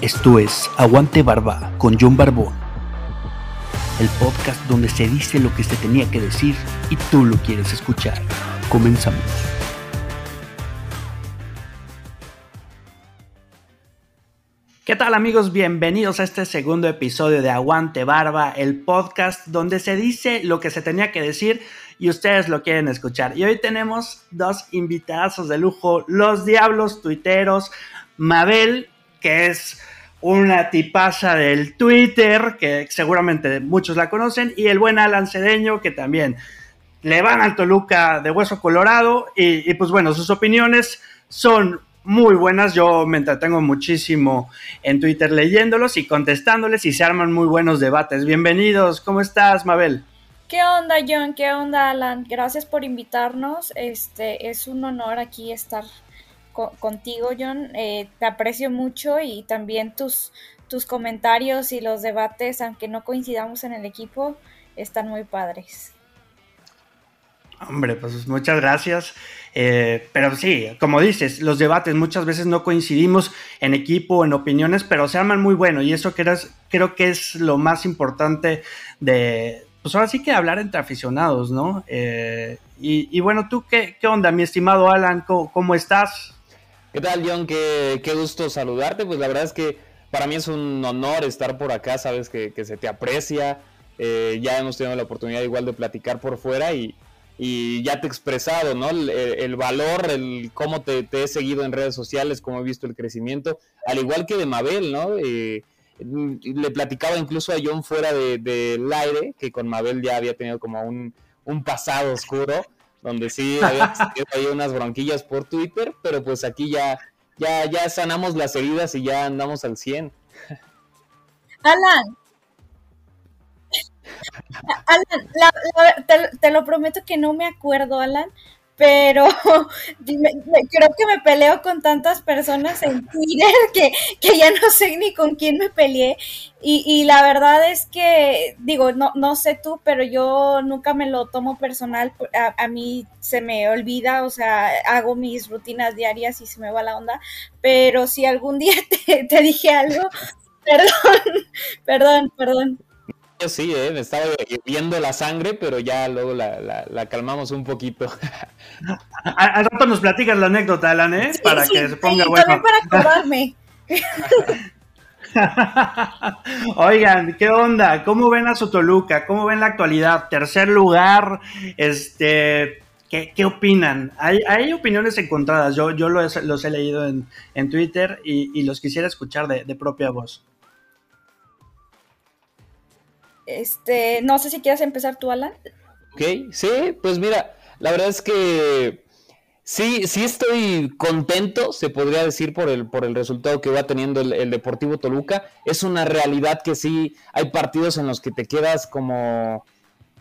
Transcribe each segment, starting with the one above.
Esto es Aguante Barba con John Barbón, el podcast donde se dice lo que se tenía que decir y tú lo quieres escuchar. Comenzamos. ¿Qué tal amigos? Bienvenidos a este segundo episodio de Aguante Barba, el podcast donde se dice lo que se tenía que decir y ustedes lo quieren escuchar. Y hoy tenemos dos invitados de lujo, los diablos tuiteros, Mabel, que es una tipaza del Twitter, que seguramente muchos la conocen, y el buen Alan Cedeño, que también le van al Toluca de hueso colorado, y, y pues bueno, sus opiniones son muy buenas. Yo me entretengo muchísimo en Twitter leyéndolos y contestándoles y se arman muy buenos debates. Bienvenidos, ¿cómo estás, Mabel? ¿Qué onda, John? ¿Qué onda, Alan? Gracias por invitarnos. Este es un honor aquí estar contigo, John. Eh, te aprecio mucho y también tus, tus comentarios y los debates, aunque no coincidamos en el equipo, están muy padres. Hombre, pues muchas gracias. Eh, pero sí, como dices, los debates muchas veces no coincidimos en equipo, en opiniones, pero se arman muy bueno y eso creo que es lo más importante de, pues ahora sí que hablar entre aficionados, ¿no? Eh, y, bueno, ¿tú qué, qué, onda, mi estimado Alan? ¿Cómo, estás? ¿Qué tal, John? Qué, qué, gusto saludarte. Pues la verdad es que para mí es un honor estar por acá, sabes que, que se te aprecia. Eh, ya hemos tenido la oportunidad igual de platicar por fuera y, y ya te he expresado, ¿no? El, valor, el cómo te, te, he seguido en redes sociales, cómo he visto el crecimiento, al igual que de Mabel, ¿no? Eh, le platicaba incluso a John fuera del de, aire, que con Mabel ya había tenido como un, un pasado oscuro, donde sí había tenido unas bronquillas por Twitter, pero pues aquí ya, ya, ya sanamos las heridas y ya andamos al 100. Alan, Alan, te, lo prometo que no me acuerdo, Alan, pero creo que me peleo con tantas personas en Twitter que, que ya no sé ni con quién me peleé. Y, y, la verdad es que, digo, no, no sé tú, pero yo nunca me lo tomo personal. A, a, mí se me olvida, o sea, hago mis rutinas diarias y se me va la onda. Pero si algún día te, te dije algo, perdón, perdón, perdón. Yo sí, ¿eh? me estaba viendo la sangre, pero ya luego la, calmamos un poquito. Al rato nos platicas la anécdota, Alan, ¿eh? para que se ponga sí, También para acordarme. Oigan, ¿qué onda? ¿Cómo ven a su Toluca? ¿Cómo ven la actualidad? Tercer lugar, este, ¿qué, qué opinan? Hay, hay, opiniones encontradas, yo, yo los, los he leído en, en Twitter y, y, los quisiera escuchar de, de propia voz. Este, no sé si quieres empezar tú, Alan. Ok, sí, pues mira, la verdad es que sí, sí estoy contento, se podría decir, por el, por el resultado que va teniendo el, Deportivo Toluca. Es una realidad que sí hay partidos en los que te quedas como,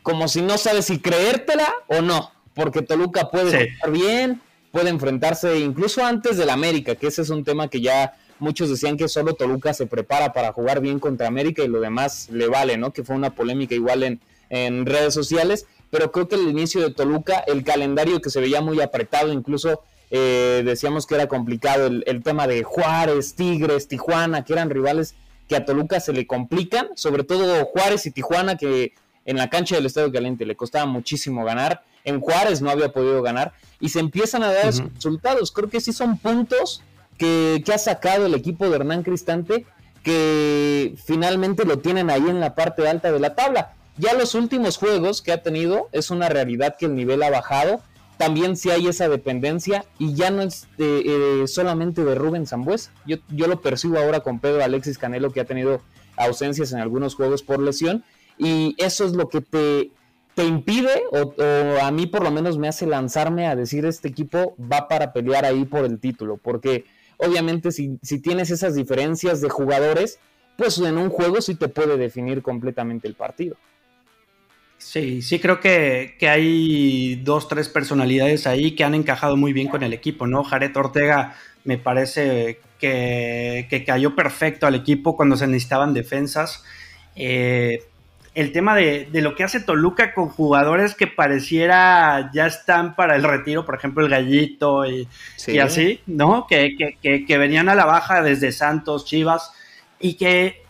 como si no sabes si creértela o no, porque Toluca puede estar bien, puede enfrentarse incluso antes del América, que ese es un tema que ya muchos decían que solo Toluca se prepara para jugar bien contra América y lo demás le vale, ¿no? Que fue una polémica igual en, en redes sociales, pero creo que el inicio de Toluca, el calendario que se veía muy apretado, incluso eh, decíamos que era complicado el, el, tema de Juárez, Tigres, Tijuana, que eran rivales que a Toluca se le complican, sobre todo Juárez y Tijuana, que en la cancha del Estadio Caliente le costaba muchísimo ganar, en Juárez no había podido ganar, y se empiezan a dar resultados. Creo que sí son puntos que, ha sacado el equipo de Hernán Cristante, que finalmente lo tienen ahí en la parte alta de la tabla. Ya los últimos juegos que ha tenido es una realidad que el nivel ha bajado. También sí hay esa dependencia y ya no es eh, solamente de Rubén Zambuesa. Yo, yo lo percibo ahora con Pedro Alexis Canelo que ha tenido ausencias en algunos juegos por lesión y eso es lo que te, te impide o, o, a mí por lo menos me hace lanzarme a decir este equipo va para pelear ahí por el título porque Obviamente, si, tienes esas diferencias de jugadores, pues en un juego sí te puede definir completamente el partido. Sí, sí creo que, hay dos, tres personalidades ahí que han encajado muy bien con el equipo, ¿no? Jared Ortega me parece que, que cayó perfecto al equipo cuando se necesitaban defensas. Eh, el tema de, lo que hace Toluca con jugadores que pareciera ya están para el retiro, por ejemplo el Gallito y, así, ¿no? Que, que, venían a la baja desde Santos, Chivas, y que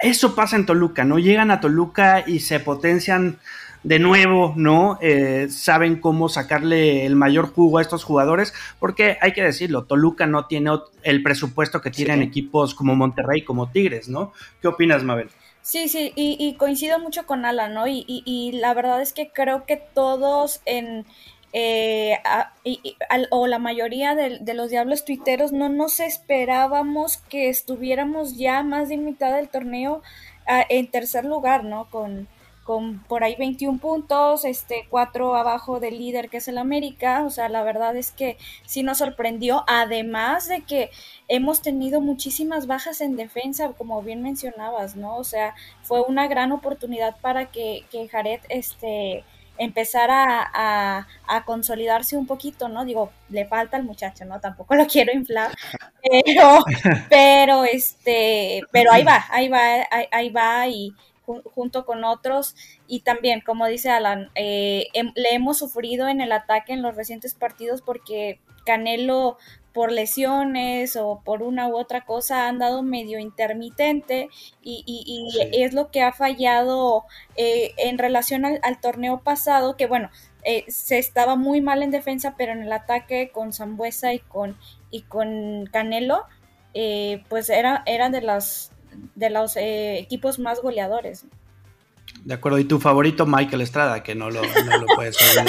eso pasa en Toluca, ¿no? Llegan a Toluca y se potencian de nuevo, ¿no? Eh, saben cómo sacarle el mayor jugo a estos jugadores, porque hay que decirlo, Toluca no tiene el presupuesto que tienen equipos como Monterrey, como Tigres, ¿no? ¿Qué opinas, Mabel? Sí, sí, y, coincido mucho con Alan, ¿no? Y, la verdad es que creo que todos en, eh, o la mayoría de, los diablos tuiteros no nos esperábamos que estuviéramos ya más de mitad del torneo ah, en tercer lugar, ¿no? Con, con por ahí 21 puntos, este, cuatro abajo del líder que es el América, o sea, la verdad es que sí nos sorprendió, además de que hemos tenido muchísimas bajas en defensa, como bien mencionabas, ¿no? O sea, fue una gran oportunidad para que, que Jared, este, empezara a, a, consolidarse un poquito, ¿no? Digo, le falta al muchacho, ¿no? Tampoco lo quiero inflar, pero, pero, este, pero ahí va, ahí va, ahí va y junto con otros. Y también, como dice Alan, eh, le hemos sufrido en el ataque en los recientes partidos porque Canelo por lesiones o por una u otra cosa han dado medio intermitente y, es lo que ha fallado eh, en relación al, torneo pasado, que bueno, eh, se estaba muy mal en defensa, pero en el ataque con Zambuesa y con, y con Canelo, pues era, era de las de los eh, equipos más goleadores. De acuerdo, y tu favorito Michael Estrada, que no lo, no lo puedes olvidar.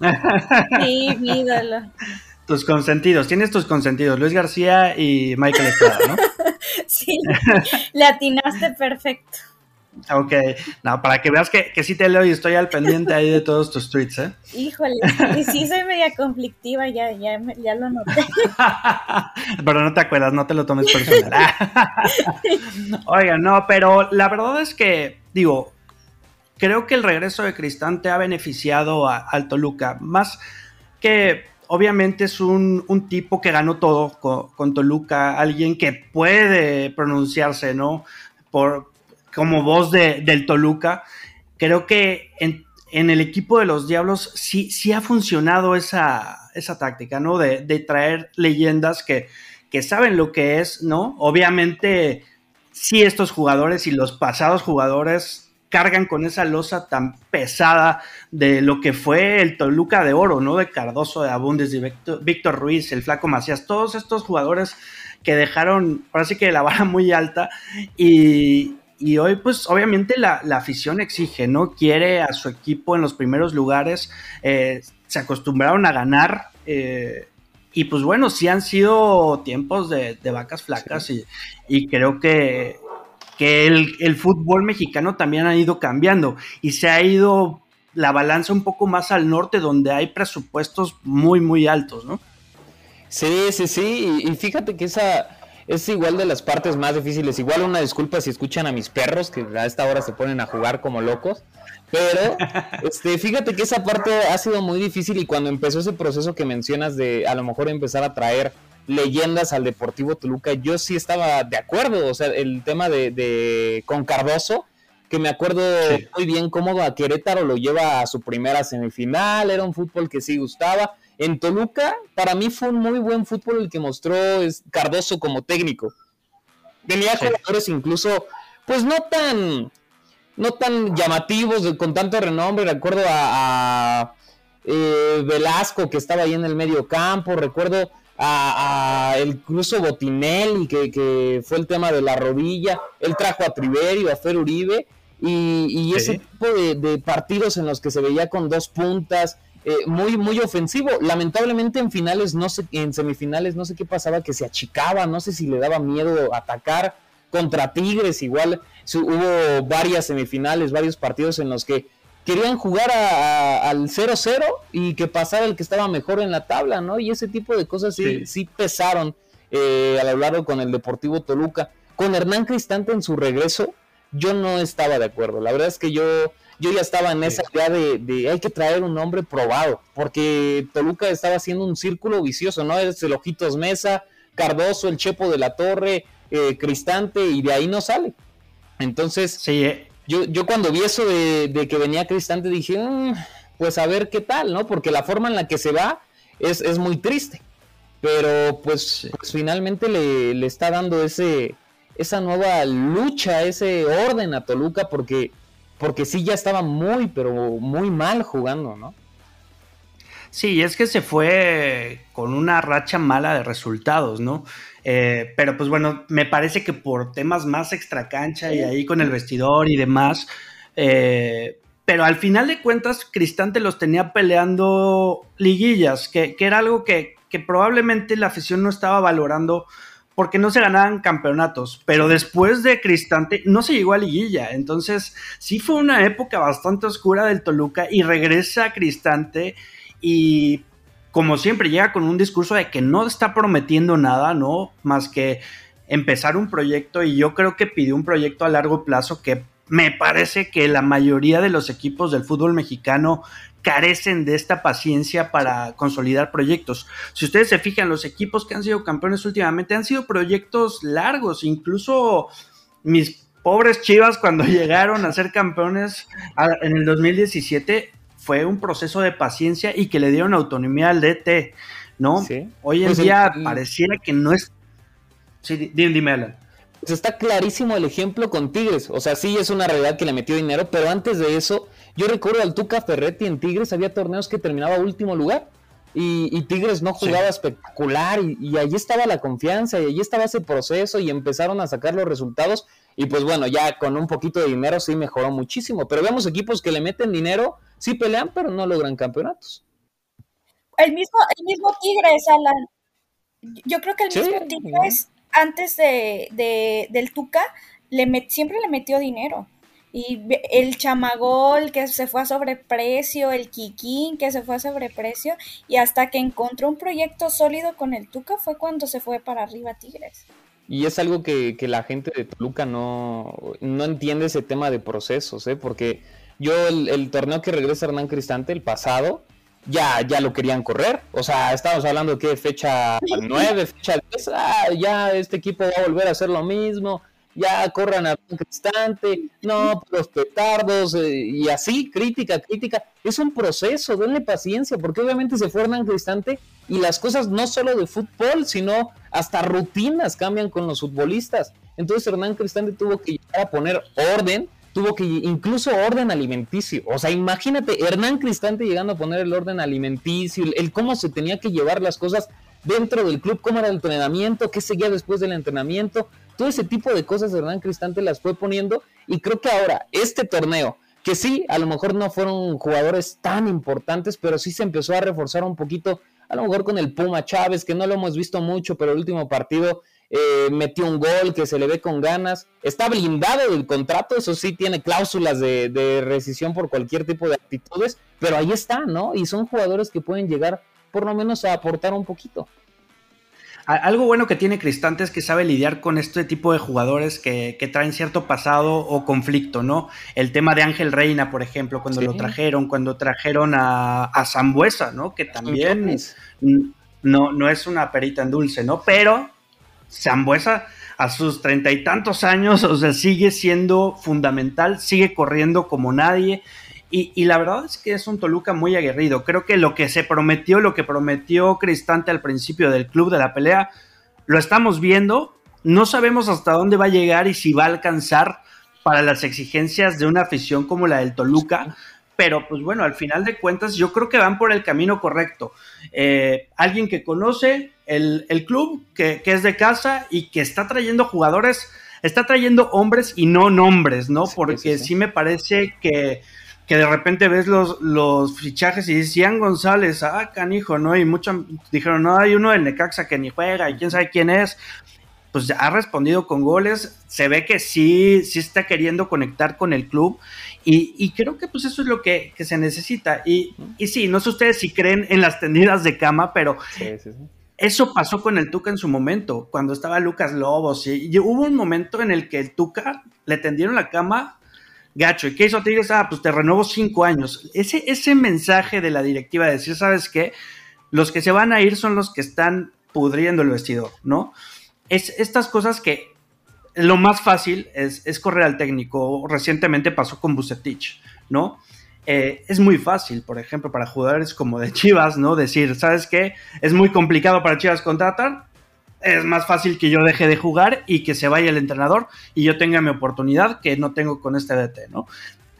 sí. Tus consentidos, tienes tus consentidos, Luis García y Michael Estrada, ¿no? sí, le atinaste perfecto. Ok, no, para que veas que, que sí te leo y estoy al pendiente ahí de todos tus tweets, ¿eh? Híjole, y sí soy media conflictiva, ya, ya, ya lo noté. pero no te acuerdas, no te lo tomes personal. Oiga, no, pero la verdad es que, digo, creo que el regreso de Cristante ha beneficiado a, al Toluca, más que obviamente es un, un tipo que ganó todo con, con, Toluca, alguien que puede pronunciarse, ¿no? Por, como voz de, del Toluca. Creo que en, el equipo de los Diablos sí, sí ha funcionado esa, esa táctica, ¿no? De, traer leyendas que, que, saben lo que es, ¿no? Obviamente, sí estos jugadores y los pasados jugadores cargan con esa losa tan pesada de lo que fue el Toluca de Oro, ¿no? De Cardoso, de Abundes, de Víctor Ruiz, el Flaco Macías, todos estos jugadores que dejaron, sí que la vara muy alta y, y hoy, pues obviamente la, afición exige, ¿no? Quiere a su equipo en los primeros lugares, eh, se acostumbraron a ganar. Eh, y pues bueno, sí han sido tiempos de, vacas flacas y, creo que, que el, el, fútbol mexicano también ha ido cambiando y se ha ido la balanza un poco más al norte donde hay presupuestos muy, muy altos, ¿no? Sí, sí, sí, y fíjate que esa es igual de las partes más difíciles. Igual una disculpa si escuchan a mis perros, que a esta hora se ponen a jugar como locos. Pero este, fíjate que esa parte ha sido muy difícil y cuando empezó ese proceso que mencionas de a lo mejor empezar a traer leyendas al Deportivo Toluca, yo sí estaba de acuerdo. O sea, el tema de, con Cardoso, que me acuerdo muy bien cómo a Querétaro lo lleva a su primera semifinal, era un fútbol que sí gustaba en Toluca, para mí fue un muy buen fútbol el que mostró Cardoso como técnico. Tenía jugadores incluso, pues no tan, no tan llamativos, con tanto renombre. Recuerdo a, eh, Velasco que estaba ahí en el medio campo. Recuerdo a, el incluso Botinelli que, que, fue el tema de la rodilla. Él trajo a Triverio, a Fer Uribe. Y, ese tipo de, partidos en los que se veía con dos puntas, eh, muy, muy ofensivo. Lamentablemente en finales, no sé, en semifinales, no sé qué pasaba, que se achicaba, no sé si le daba miedo atacar contra Tigres, igual hubo varias semifinales, varios partidos en los que querían jugar al 0-0 y que pasara el que estaba mejor en la tabla, ¿no? Y ese tipo de cosas sí, sí. pesaron eh, al hablar con el Deportivo Toluca. Con Hernán Cristante en su regreso, yo no estaba de acuerdo. La verdad es que yo yo ya estaba en esa idea de, hay que traer un nombre probado, porque Toluca estaba haciendo un círculo vicioso, ¿no? Es el Ojitos Mesa, Cardoso, el Chepo de la Torre, eh, Cristante, y de ahí no sale. Entonces, sí, eh. yo, yo cuando vi eso de, que venía Cristante dije, mm, pues a ver qué tal, ¿no? Porque la forma en la que se va es, es muy triste. Pero pues, pues finalmente le, le, está dando ese, esa nueva lucha, ese orden a Toluca, porque, porque sí ya estaba muy, pero muy mal jugando, ¿no? Sí, es que se fue con una racha mala de resultados, ¿no? Eh, pero pues bueno, me parece que por temas más extra cancha y ahí con el vestidor y demás, eh, pero al final de cuentas Cristante los tenía peleando liguillas, que, era algo que, que, probablemente la afición no estaba valorando porque no se ganaban campeonatos, pero después de Cristante no se llegó a liguilla, entonces sí fue una época bastante oscura del Toluca y regresa Cristante y como siempre llega con un discurso de que no está prometiendo nada, ¿no? Más que empezar un proyecto y yo creo que pidió un proyecto a largo plazo que me parece que la mayoría de los equipos del fútbol mexicano carecen de esta paciencia para consolidar proyectos. Si ustedes se fijan, los equipos que han sido campeones últimamente han sido proyectos largos, incluso mis pobres Chivas cuando llegaron a ser campeones en el 2017 fue un proceso de paciencia y que le dieron autonomía al DT, ¿no? Hoy en pues día pareciera que no es... Sí, dime, dime Alan. Pues está clarísimo el ejemplo con Tigres. O sea, sí es una realidad que le metió dinero, pero antes de eso, yo recuerdo al Tuca Ferretti en Tigres, había torneos que terminaba último lugar. Y, Tigres no jugaba espectacular y, y, allí estaba la confianza y allí estaba ese proceso y empezaron a sacar los resultados y pues bueno, ya con un poquito de dinero sí mejoró muchísimo, pero vemos equipos que le meten dinero sí pelean, pero no logran campeonatos. El mismo, el mismo Tigres, Alan. Yo creo que el mismo Tigres, antes de, del Tuca, le siempre le metió dinero. Y el chamagol que se fue a sobreprecio, el Kikín que se fue a sobreprecio, y hasta que encontró un proyecto sólido con el Tuca fue cuando se fue para arriba Tigres. Y es algo que, la gente de Toluca no, no entiende ese tema de procesos, ¿eh? porque yo el, torneo que regresa Hernán Cristante, el pasado, ya, ya lo querían correr. O sea, estamos hablando que fecha 9, fecha 10, ah, ya este equipo va a volver a hacer lo mismo, ya corran a Hernán Cristante, no, los petardos, eh, y así, crítica, crítica. Es un proceso, denle paciencia, porque obviamente se fue Hernán Cristante y las cosas no solo de fútbol, sino hasta rutinas cambian con los futbolistas. Entonces Hernán Cristante tuvo que llegar a poner orden tuvo que incluso orden alimenticio. O sea, imagínate, Hernán Cristante llegando a poner el orden alimenticio, el, cómo se tenía que llevar las cosas dentro del club, cómo era el entrenamiento, qué seguía después del entrenamiento. Todo ese tipo de cosas Hernán Cristante las fue poniendo y creo que ahora este torneo, que sí, a lo mejor no fueron jugadores tan importantes, pero sí se empezó a reforzar un poquito, a lo mejor con el Puma Chávez, que no lo hemos visto mucho, pero el último partido eh, metió un gol que se le ve con ganas, está blindado del contrato, eso sí tiene cláusulas de, rescisión por cualquier tipo de actitudes, pero ahí está, ¿no? Y son jugadores que pueden llegar por lo menos a aportar un poquito. Algo bueno que tiene Cristante es que sabe lidiar con este tipo de jugadores que, traen cierto pasado o conflicto, ¿no? El tema de Ángel Reina, por ejemplo, cuando lo trajeron, cuando trajeron a, a Zambuesa, ¿no? Que también no, no es una perita en dulce, ¿no? Pero Zambuesa a sus treinta y tantos años, o sea, sigue siendo fundamental, sigue corriendo como nadie. Y, la verdad es que es un Toluca muy aguerrido. Creo que lo que se prometió, lo que prometió Cristante al principio del club de la pelea, lo estamos viendo. No sabemos hasta dónde va a llegar y si va a alcanzar para las exigencias de una afición como la del Toluca pero pues bueno, al final de cuentas yo creo que van por el camino correcto. Eh, alguien que conoce el, club, que, es de casa y que está trayendo jugadores, está trayendo hombres y no nombres, ¿no? Porque sí, me parece que, de repente ves los, los fichajes y decían González, ah, canijo, ¿no? Y muchos dijeron, no, hay uno del Necaxa que ni juega y quién sabe quién es pues ha respondido con goles, se ve que sí, sí está queriendo conectar con el club y, creo que pues eso es lo que, se necesita. Y, y, sí, no sé ustedes si creen en las tendidas de cama, pero eso pasó con el Tuca en su momento, cuando estaba Lucas Lobos y, hubo un momento en el que el Tuca le tendieron la cama gacho. ¿Y qué hizo Tigres? Ah, pues te renuevo cinco años. Ese, ese mensaje de la directiva de decir, ¿sabes qué? Los que se van a ir son los que están pudriendo el vestidor, ¿no? es estas cosas que lo más fácil es, correr al técnico. Recientemente pasó con Bucetich, ¿no? Eh, es muy fácil, por ejemplo, para jugadores como de Chivas, ¿no? Decir, ¿sabes qué? Es muy complicado para Chivas contratar. Es más fácil que yo deje de jugar y que se vaya el entrenador y yo tenga mi oportunidad que no tengo con este DT, ¿no?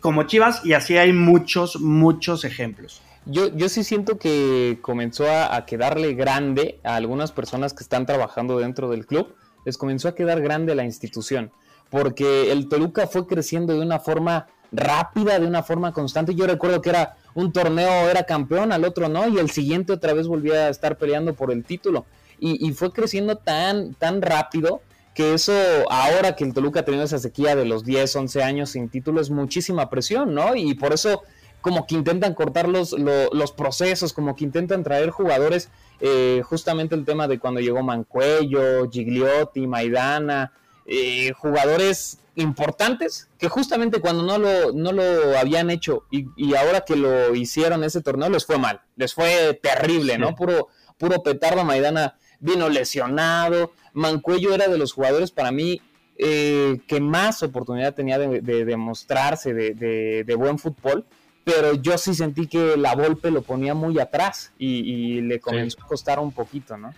Como Chivas, y así hay muchos, muchos ejemplos. Yo, yo sí siento que comenzó a, quedarle grande a algunas personas que están trabajando dentro del club, les comenzó a quedar grande la institución, porque el Toluca fue creciendo de una forma rápida, de una forma constante. Yo recuerdo que era un torneo, era campeón, al otro no, y el siguiente otra vez volvía a estar peleando por el título y, fue creciendo tan, tan rápido que eso, ahora que el Toluca ha tenido esa sequía de los 10, 11 años sin título, es muchísima presión, ¿no? Y por eso como que intentan cortar los, los, procesos, como que intentan traer jugadores, eh, justamente el tema de cuando llegó Mancuello, Gigliotti, Maidana, eh, jugadores importantes que justamente cuando no lo, no lo habían hecho y, y, ahora que lo hicieron ese torneo les fue mal, les fue terrible, ¿no? Puro, puro petardo Maidana vino lesionado. Mancuello era de los jugadores para mí eh, que más oportunidad tenía de, demostrarse de, buen fútbol, pero yo sí sentí que la Volpe lo ponía muy atrás y, le comenzó a costar un poquito, ¿no?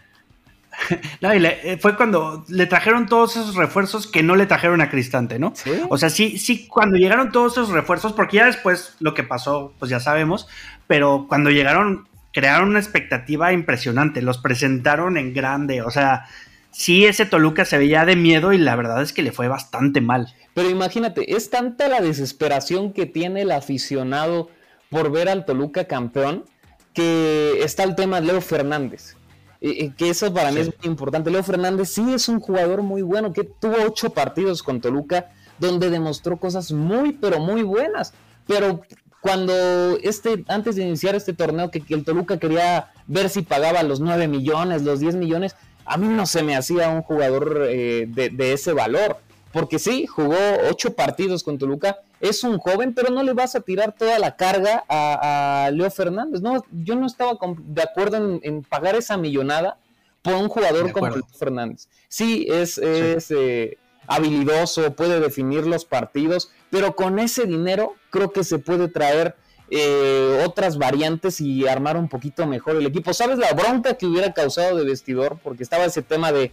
No, y eh, fue cuando le trajeron todos esos refuerzos que no le trajeron a Cristante, ¿no? O sea, sí, sí, cuando llegaron todos esos refuerzos, porque ya después lo que pasó, pues ya sabemos, pero cuando llegaron crearon una expectativa impresionante, los presentaron en grande, o sea, sí ese Toluca se veía de miedo y la verdad es que le fue bastante mal. Pero imagínate, es tanta la desesperación que tiene el aficionado por ver al Toluca campeón que está el tema de Leo Fernández. que eso para mí es muy importante. Leo Fernández sí es un jugador muy bueno, que tuvo ocho partidos con Toluca donde demostró cosas muy, pero muy buenas. Pero cuando este, antes de iniciar este torneo, que, el Toluca quería ver si pagaba los 9 millones, los 10 millones, a mí no se me hacía un jugador eh, de, ese valor. Porque sí, jugó ocho partidos con Toluca, es un joven, pero no le vas a tirar toda la carga a, Leo Fernández. No, yo no estaba de acuerdo en, pagar esa millonada por un jugador como Leo Fernández. Sí, es, es eh, habilidoso, puede definir los partidos, pero con ese dinero creo que se puede traer eh, otras variantes y armar un poquito mejor el equipo. ¿Sabes la bronca que hubiera causado de vestidor? Porque estaba ese tema de,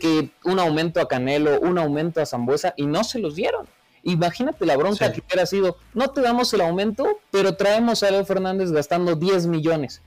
que un aumento a Canelo, un aumento a Zambuesa y no se los dieron. Imagínate la bronca que hubiera sido, no te damos el aumento, pero traemos a Leo Fernández gastando 10 millones.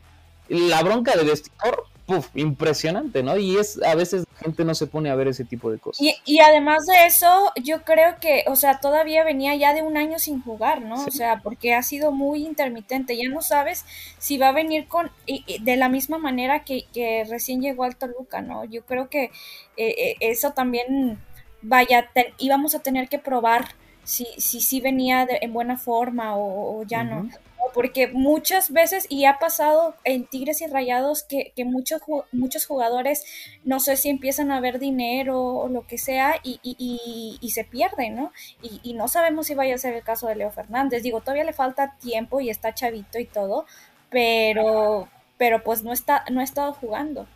La bronca de vestidor impresionante, ¿no? Y es a veces la gente no se pone a ver ese tipo de cosas. Y, además de eso, yo creo que, o sea, todavía venía ya de un año sin jugar, ¿no? O sea, porque ha sido muy intermitente. Ya no sabes si va a venir con de la misma manera que, recién llegó al Toluca, ¿no? Yo creo que eh, eh, eso también, vaya, íbamos a tener que probar si si, si venía en buena forma o, ya no porque muchas veces, y ha pasado en Tigres y Rayados, que, muchos, muchos jugadores, no sé si empiezan a ver dinero o lo que sea, y, y, se pierden, ¿no? Y, no sabemos si vaya a ser el caso de Leo Fernández. Digo, todavía le falta tiempo y está chavito y todo, pero, pero pues no, está, no ha estado jugando.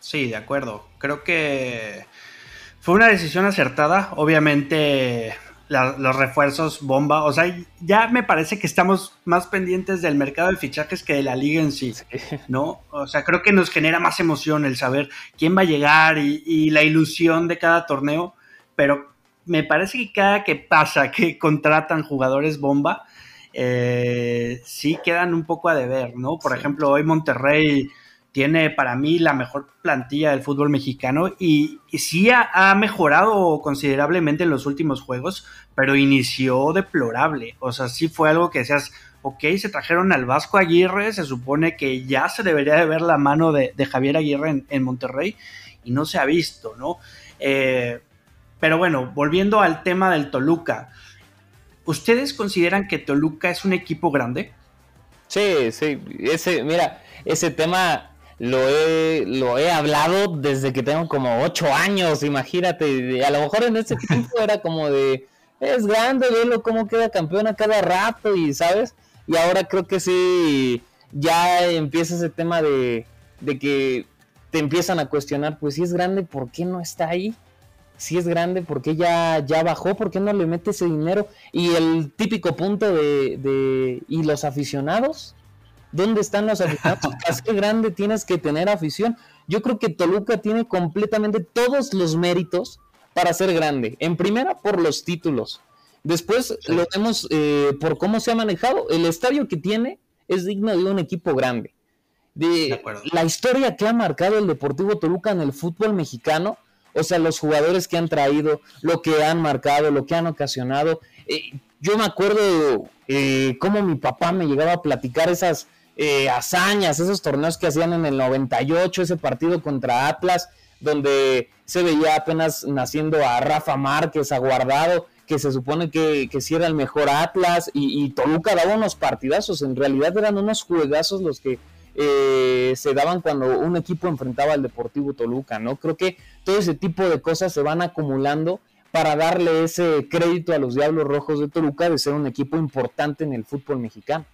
Sí, de acuerdo. Creo que fue una decisión acertada. Obviamente los refuerzos bomba. O sea, ya me parece que estamos más pendientes del mercado de fichajes que de la liga en sí, ¿no? O sea, creo que nos genera más emoción el saber quién va a llegar y, la ilusión de cada torneo, pero me parece que cada que pasa que contratan jugadores bomba, eh, sí quedan un poco a deber, ¿no? Por ejemplo, hoy Monterrey tiene para mí la mejor plantilla del fútbol mexicano y, sí ha, mejorado considerablemente en los últimos juegos, pero inició deplorable. O sea, sí fue algo que decías, ok, se trajeron al Vasco Aguirre, se supone que ya se debería de ver la mano de, Javier Aguirre en, Monterrey y no se ha visto, ¿no? Eh, pero bueno, volviendo al tema del Toluca, ¿ustedes consideran que Toluca es un equipo grande? Sí, sí, ese, mira, ese tema lo he, lo he hablado desde que tengo como ocho años, imagínate. A lo mejor en ese tiempo era como de, es grande, velo cómo queda campeón a cada rato y, ¿sabes? Y ahora creo que sí, ya empieza ese tema de, de que te empiezan a cuestionar, pues si es grande, ¿por qué no está ahí? Si es grande, ¿por qué ya, ya bajó? ¿Por qué no le mete ese dinero? Y el típico punto de, de ¿y los aficionados? ¿Dónde están los aficionados? ¿Qué grande tienes que tener afición? Yo creo que Toluca tiene completamente todos los méritos para ser grande. En primera, por los títulos. Después lo vemos eh, por cómo se ha manejado. El estadio que tiene es digno de un equipo grande. De, la historia que ha marcado el Deportivo Toluca en el fútbol mexicano, o sea, los jugadores que han traído, lo que han marcado, lo que han ocasionado. Eh, yo me acuerdo eh, cómo mi papá me llegaba a platicar esas eh, hazañas, esos torneos que hacían en el 98, ese partido contra Atlas, donde se veía apenas naciendo a Rafa Márquez, a Guardado, que se supone que, que sí era el mejor Atlas, y, Toluca daba unos partidazos, en realidad eran unos juegazos los que eh, se daban cuando un equipo enfrentaba al Deportivo Toluca, ¿no? Creo que todo ese tipo de cosas se van acumulando para darle ese crédito a los Diablos Rojos de Toluca de ser un equipo importante en el fútbol mexicano.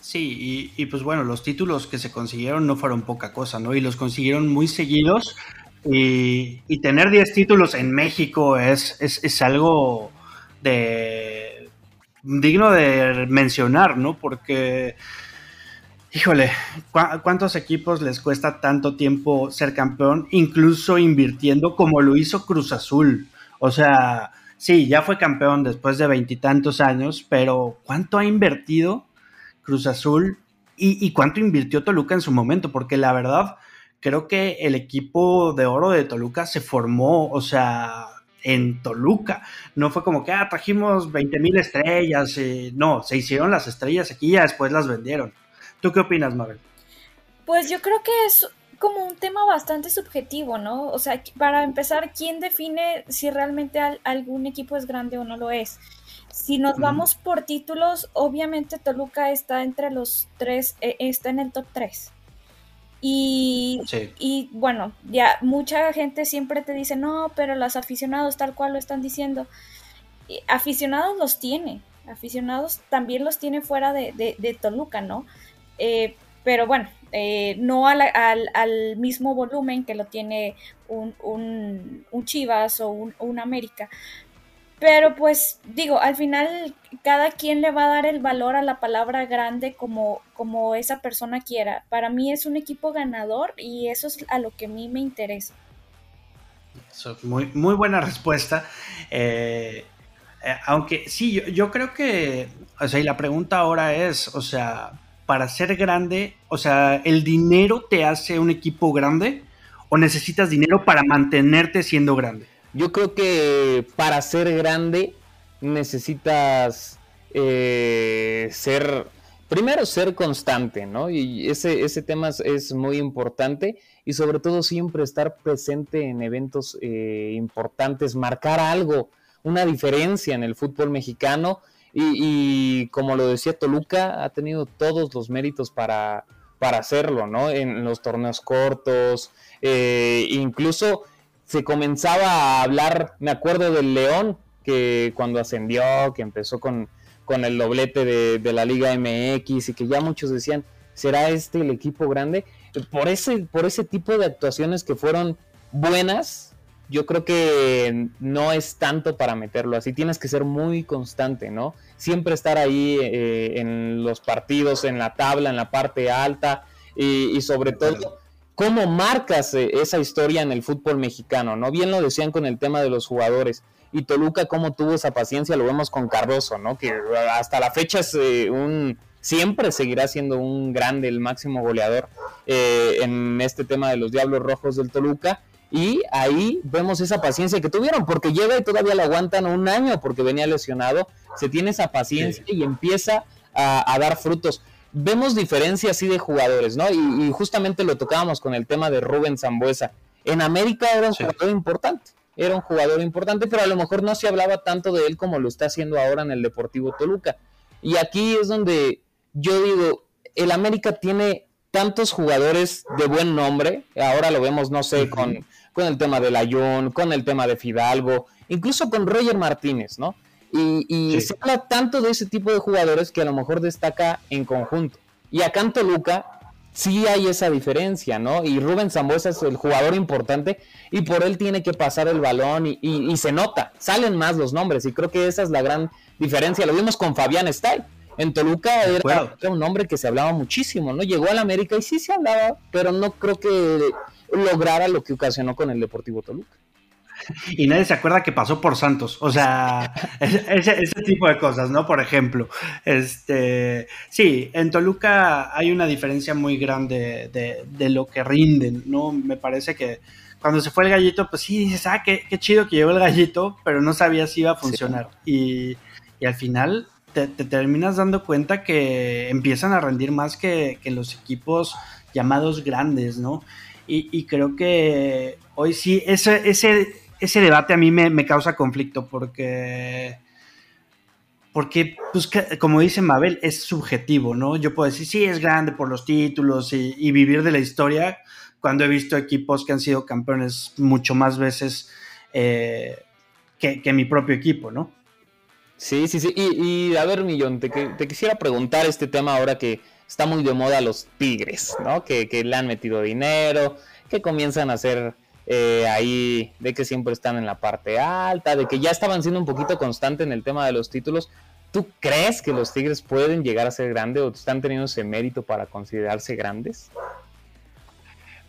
Sí, y, pues bueno, los títulos que se consiguieron no fueron poca cosa, ¿no? Y los consiguieron muy seguidos. Y, tener 10 títulos en México es, es, algo digno de mencionar, ¿no? Porque, híjole, ¿cuántos equipos les cuesta tanto tiempo ser campeón, incluso invirtiendo como lo hizo Cruz Azul? O sea, sí, ya fue campeón después de veintitantos años, pero ¿cuánto ha invertido Cruz Azul y, cuánto invirtió Toluca en su momento, porque la verdad creo que el equipo de oro de Toluca se formó, o sea, en Toluca. No fue como que, ah, trajimos 20 mil estrellas. no, se hicieron las estrellas aquí y después las vendieron. ¿Tú qué opinas, Mabel? Pues yo creo que es como un tema bastante subjetivo, ¿no? O sea, para empezar, ¿quién define si realmente algún equipo es grande o no lo es? Si nos vamos por títulos, obviamente Toluca está entre los tres, eh, está en el top 3. Y, y bueno, ya mucha gente siempre te dice, no, pero los aficionados tal cual lo están diciendo. aficionados los tiene, aficionados también los tiene fuera de, Toluca, ¿no? Eh, pero bueno, eh, no al, al, mismo volumen que lo tiene un, un, Chivas o un, un América. Pero pues digo, al final cada quien le va a dar el valor a la palabra grande como, como esa persona quiera. Para mí es un equipo ganador y eso es a lo que a mí me interesa. muy, muy buena respuesta. Eh, eh, aunque sí, yo, yo, creo que, o sea, y la pregunta ahora es, o sea, para ser grande, o sea, ¿el dinero te hace un equipo grande o necesitas dinero para mantenerte siendo grande? Yo creo que para ser grande necesitas eh, ser, primero ser constante, ¿no? Y ese, ese tema es, muy importante y sobre todo siempre estar presente en eventos eh, importantes, marcar algo, una diferencia en el fútbol mexicano y, como lo decía Toluca, ha tenido todos los méritos para, para hacerlo, ¿no? En los torneos cortos, eh, incluso se comenzaba a hablar, me acuerdo del León, que cuando ascendió, que empezó con, con el doblete de, la Liga MX y que ya muchos decían, ¿será este el equipo grande? Por ese, por ese tipo de actuaciones que fueron buenas, yo creo que no es tanto para meterlo así, tienes que ser muy constante, ¿no? Siempre estar ahí eh, en los partidos, en la tabla, en la parte alta y, y sobre todo cómo marcas eh, esa historia en el fútbol mexicano, ¿no? Bien lo decían con el tema de los jugadores. Y Toluca, cómo tuvo esa paciencia, lo vemos con Cardoso, ¿no? Que hasta la fecha es eh, un. Siempre seguirá siendo un grande, el máximo goleador eh, en este tema de los Diablos Rojos del Toluca. Y ahí vemos esa paciencia que tuvieron, porque llega y todavía lo aguantan un año porque venía lesionado. Se tiene esa paciencia y empieza a, a dar frutos vemos diferencias así de jugadores, ¿no? Y, justamente lo tocábamos con el tema de Rubén Zambuesa. En América era un jugador importante, era un jugador importante, pero a lo mejor no se hablaba tanto de él como lo está haciendo ahora en el Deportivo Toluca. Y aquí es donde yo digo, el América tiene tantos jugadores de buen nombre, ahora lo vemos, no sé, con, con el tema de Layón, con el tema de Fidalgo, incluso con Roger Martínez, ¿no? Y, se habla tanto de ese tipo de jugadores que a lo mejor destaca en conjunto. Y acá en Toluca sí hay esa diferencia, ¿no? Y Rubén Zambuesa es el jugador importante y por él tiene que pasar el balón y, se nota, salen más los nombres y creo que esa es la gran diferencia. Lo vimos con Fabián Stay, En Toluca era, un hombre que se hablaba muchísimo, ¿no? Llegó al América y sí se hablaba, pero no creo que lograra lo que ocasionó con el Deportivo Toluca. Y nadie se acuerda que pasó por Santos. O sea, ese, tipo de cosas, ¿no? Por ejemplo. Este, sí, en Toluca hay una diferencia muy grande de, lo que rinden, ¿no? Me parece que cuando se fue el gallito, pues sí, dices, ah, qué, chido que llegó el gallito, pero no sabía si iba a funcionar. Y, al final te, terminas dando cuenta que empiezan a rendir más que, que los equipos llamados grandes, ¿no? Y, creo que hoy sí, ese, ese, ese debate a mí me, causa conflicto porque, porque pues, como dice Mabel, es subjetivo, ¿no? Yo puedo decir, sí, es grande por los títulos y, vivir de la historia cuando he visto equipos que han sido campeones mucho más veces eh, que, mi propio equipo, ¿no? Sí, sí, sí. Y, a ver, Millón, te, te quisiera preguntar este tema ahora que está muy de moda los tigres, ¿no? Que, le han metido dinero, que comienzan a hacer eh, ahí, de que siempre están en la parte alta, de que ya estaban siendo un poquito constante en el tema de los títulos. ¿Tú crees que los Tigres pueden llegar a ser grandes o están teniendo ese mérito para considerarse grandes?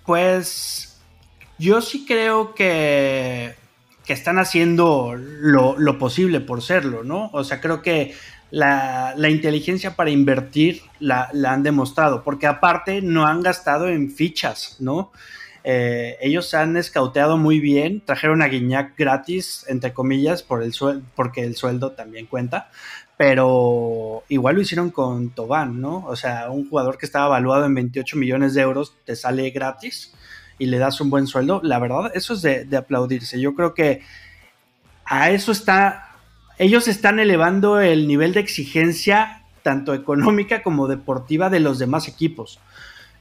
Pues yo sí creo que, que están haciendo lo, lo, posible por serlo, ¿no? O sea, creo que la, inteligencia para invertir la, han demostrado, porque aparte no han gastado en fichas, ¿no? Eh, ellos han escauteado muy bien, trajeron a Guiñac gratis, entre comillas, por el porque el sueldo también cuenta, pero igual lo hicieron con Tobán, ¿no? O sea, un jugador que estaba evaluado en 28 millones de euros te sale gratis y le das un buen sueldo. La verdad, eso es de aplaudirse. Yo creo que a eso está ellos están elevando el nivel de exigencia tanto económica como deportiva de los demás equipos.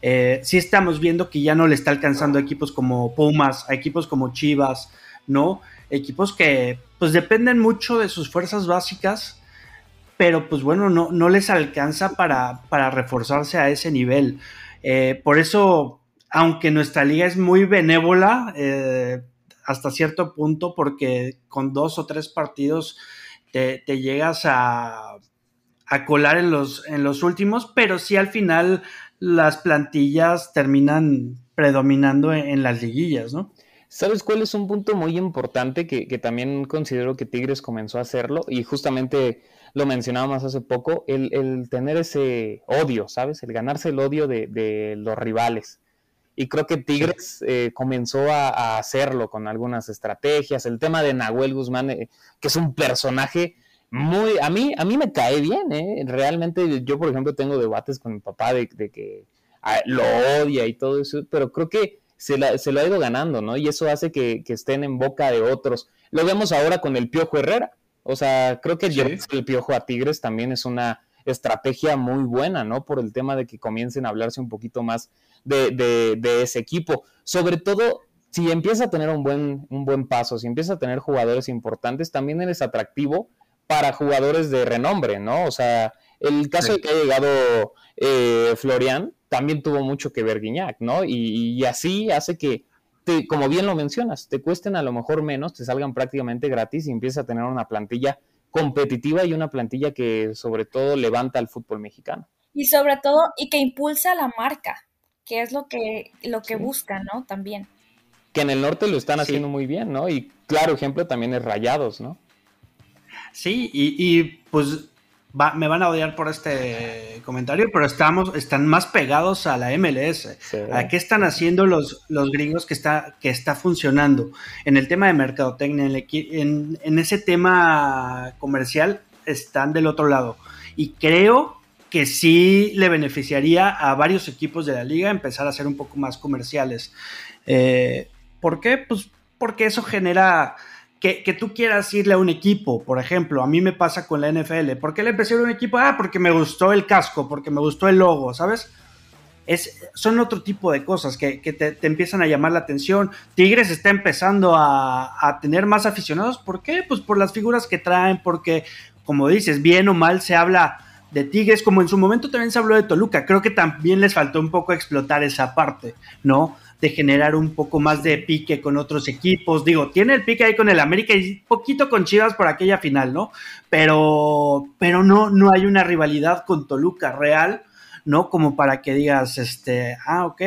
Eh, sí estamos viendo que ya no le está alcanzando a equipos como Pumas, a equipos como Chivas, ¿no? Equipos que pues dependen mucho de sus fuerzas básicas, pero pues bueno, no, no les alcanza para, para reforzarse a ese nivel. Eh, por eso, aunque nuestra liga es muy benévola, eh, hasta cierto punto, porque con dos o tres partidos te, llegas a, colar en los, en los últimos, pero sí al final las plantillas terminan predominando en, las liguillas, ¿no? ¿Sabes cuál es un punto muy importante que, también considero que Tigres comenzó a hacerlo? Y justamente lo mencionábamos hace poco, el, tener ese odio, ¿sabes? El ganarse el odio de, los rivales. Y creo que Tigres eh, comenzó a, hacerlo con algunas estrategias. El tema de Nahuel Guzmán, eh, que es un personaje muy, a mí, a mí me cae bien, ¿eh? Realmente yo, por ejemplo, tengo debates con mi papá de, que ah, lo odia y todo eso, pero creo que se, lo ha ido ganando, ¿no? Y eso hace que, estén en boca de otros. Lo vemos ahora con el Piojo Herrera. O sea, creo que el Piojo a Tigres también es una estrategia muy buena, ¿no? Por el tema de que comiencen a hablarse un poquito más de, ese equipo. Sobre todo, si empieza a tener un buen, un buen paso, si empieza a tener jugadores importantes, también eres atractivo para jugadores de renombre, ¿no? O sea, el caso de que haya llegado eh, Florian también tuvo mucho que ver Guiñac, ¿no? Y, así hace que, te, como bien lo mencionas, te cuesten a lo mejor menos, te salgan prácticamente gratis y empiezas a tener una plantilla competitiva y una plantilla que sobre todo levanta al fútbol mexicano. Y sobre todo, y que impulsa la marca que es lo que, lo que buscan, ¿no? También. Que en el norte lo están haciendo muy bien, ¿no? Y claro ejemplo también es Rayados, ¿no? Sí, y, pues me van a odiar por este comentario, pero estamos, están más pegados a la MLS. ¿A qué están haciendo los, los gringos que está, que está funcionando? En el tema de mercadotecnia, en, en ese tema comercial, están del otro lado. Y creo que sí le beneficiaría a varios equipos de la liga empezar a ser un poco más comerciales. Eh, ¿Por qué? Pues porque eso genera que, tú quieras irle a un equipo, por ejemplo, a mí me pasa con la NFL. ¿Por qué le empecé a un equipo? Ah, porque me gustó el casco, porque me gustó el logo, ¿sabes? Es, son otro tipo de cosas que, te, empiezan a llamar la atención. Tigres está empezando a, a, tener más aficionados. ¿Por qué? Pues por las figuras que traen, porque, como dices, bien o mal se habla de Tigres, como en su momento también se habló de Toluca. Creo que también les faltó un poco explotar esa parte, ¿no? De generar un poco más de pique con otros equipos. Digo, tiene el pique ahí con el América y poquito con Chivas por aquella final, ¿no? Pero, pero no, no hay una rivalidad con Toluca real ¿no? Como para que digas, este, ah, ok,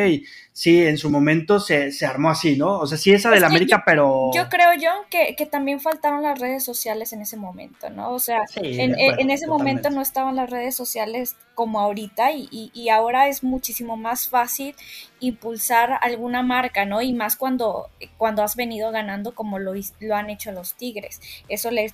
sí, en su momento se, armó así, ¿no? O sea, sí esa del América, pero... Yo creo yo que, también faltaron las redes sociales en ese momento, ¿no? O sea, en, ese momento no estaban las redes sociales como ahorita y, y, ahora es muchísimo más fácil impulsar alguna marca, ¿no? Y más cuando, cuando has venido ganando como lo, lo han hecho los Tigres. Eso les,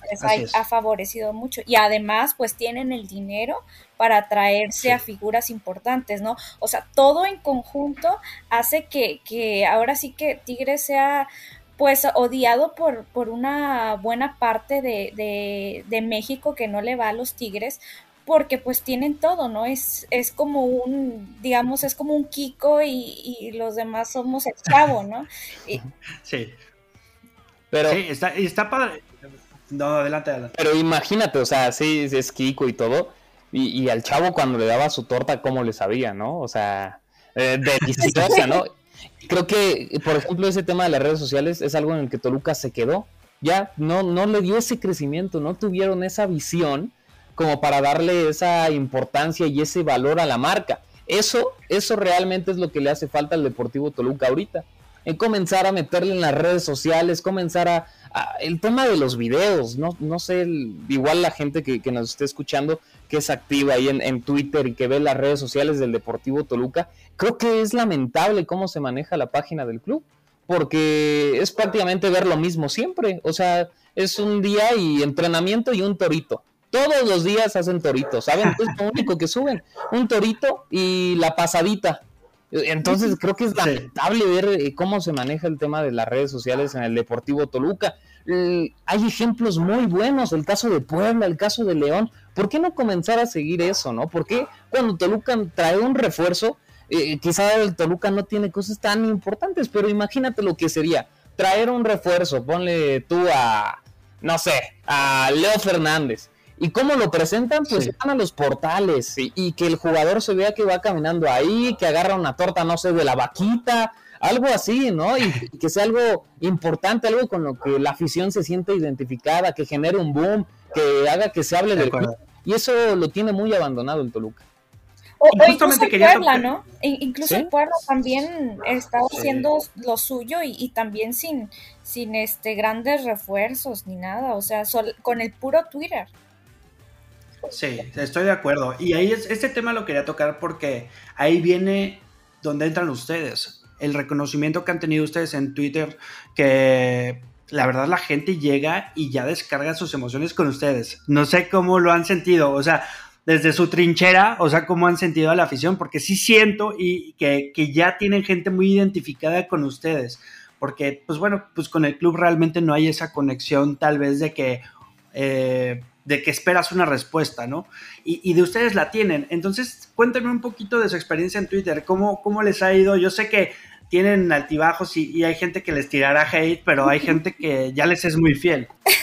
ha, favorecido mucho. Y además, pues tienen el dinero para traerse a figuras importantes, ¿no? O sea, todo en conjunto hace que, que ahora sí que Tigres sea pues odiado por, por una buena parte de, de, de, México que no le va a los Tigres, porque pues tienen todo, ¿no? Es, es como un, digamos, es como un Kiko y, los demás somos el chavo, ¿no? sí. Pero, sí, está, está padre. No, adelante, adelante. Pero imagínate, o sea, sí, es Kiko y todo. Y, y al chavo cuando le daba su torta, ¿cómo le sabía, no? O sea, eh, deliciosa, ¿no? Creo que, por ejemplo, ese tema de las redes sociales es algo en el que Toluca se quedó. Ya no, no le dio ese crecimiento, no tuvieron esa visión como para darle esa importancia y ese valor a la marca. Eso, eso realmente es lo que le hace falta al Deportivo Toluca ahorita. En comenzar a meterle en las redes sociales, comenzar a, el tema de los videos, no, no sé, igual la gente que, nos esté escuchando, que es activa ahí en, en, Twitter y que ve las redes sociales del Deportivo Toluca, creo que es lamentable cómo se maneja la página del club, porque es prácticamente ver lo mismo siempre, o sea, es un día y entrenamiento y un torito. Todos los días hacen toritos, ¿saben? Es lo único que suben. Un torito y la pasadita. Entonces creo que es lamentable ver eh, cómo se maneja el tema de las redes sociales en el Deportivo Toluca. hay ejemplos muy buenos, el caso de Puebla, el caso de León. ¿Por qué no comenzar a seguir eso, no? ¿Por qué cuando Toluca trae un refuerzo, eh, quizá el Toluca no tiene cosas tan importantes, pero imagínate lo que sería traer un refuerzo, ponle tú a, no sé, a Leo Fernández ¿Y cómo lo presentan? Pues van a los portales y, que el jugador se vea que va caminando ahí, que agarra una torta, no sé, de la vaquita, algo así, ¿no? Y, que sea algo importante, algo con lo que la afición se siente identificada, que genere un boom, que haga que se hable del club. Y eso lo tiene muy abandonado el Toluca. O, incluso el Puebla, ¿no? incluso el Puebla también está haciendo lo suyo y, también sin, sin este grandes refuerzos ni nada, o sea, con el puro Twitter. Sí, estoy de acuerdo. Y ahí es, este tema lo quería tocar porque ahí viene donde entran ustedes. El reconocimiento que han tenido ustedes en Twitter, que la verdad la gente llega y ya descarga sus emociones con ustedes. No sé cómo lo han sentido, o sea, desde su trinchera, o sea, cómo han sentido a la afición, porque sí siento y que, ya tienen gente muy identificada con ustedes, porque pues bueno, pues con el club realmente no hay esa conexión tal vez de que... Eh, de que esperas una respuesta, ¿no? Y, de ustedes la tienen. Entonces, cuéntenme un poquito de su experiencia en Twitter, ¿cómo, cómo les ha ido? Yo sé que tienen altibajos y, hay gente que les tirará hate, pero hay gente que ya les es muy fiel.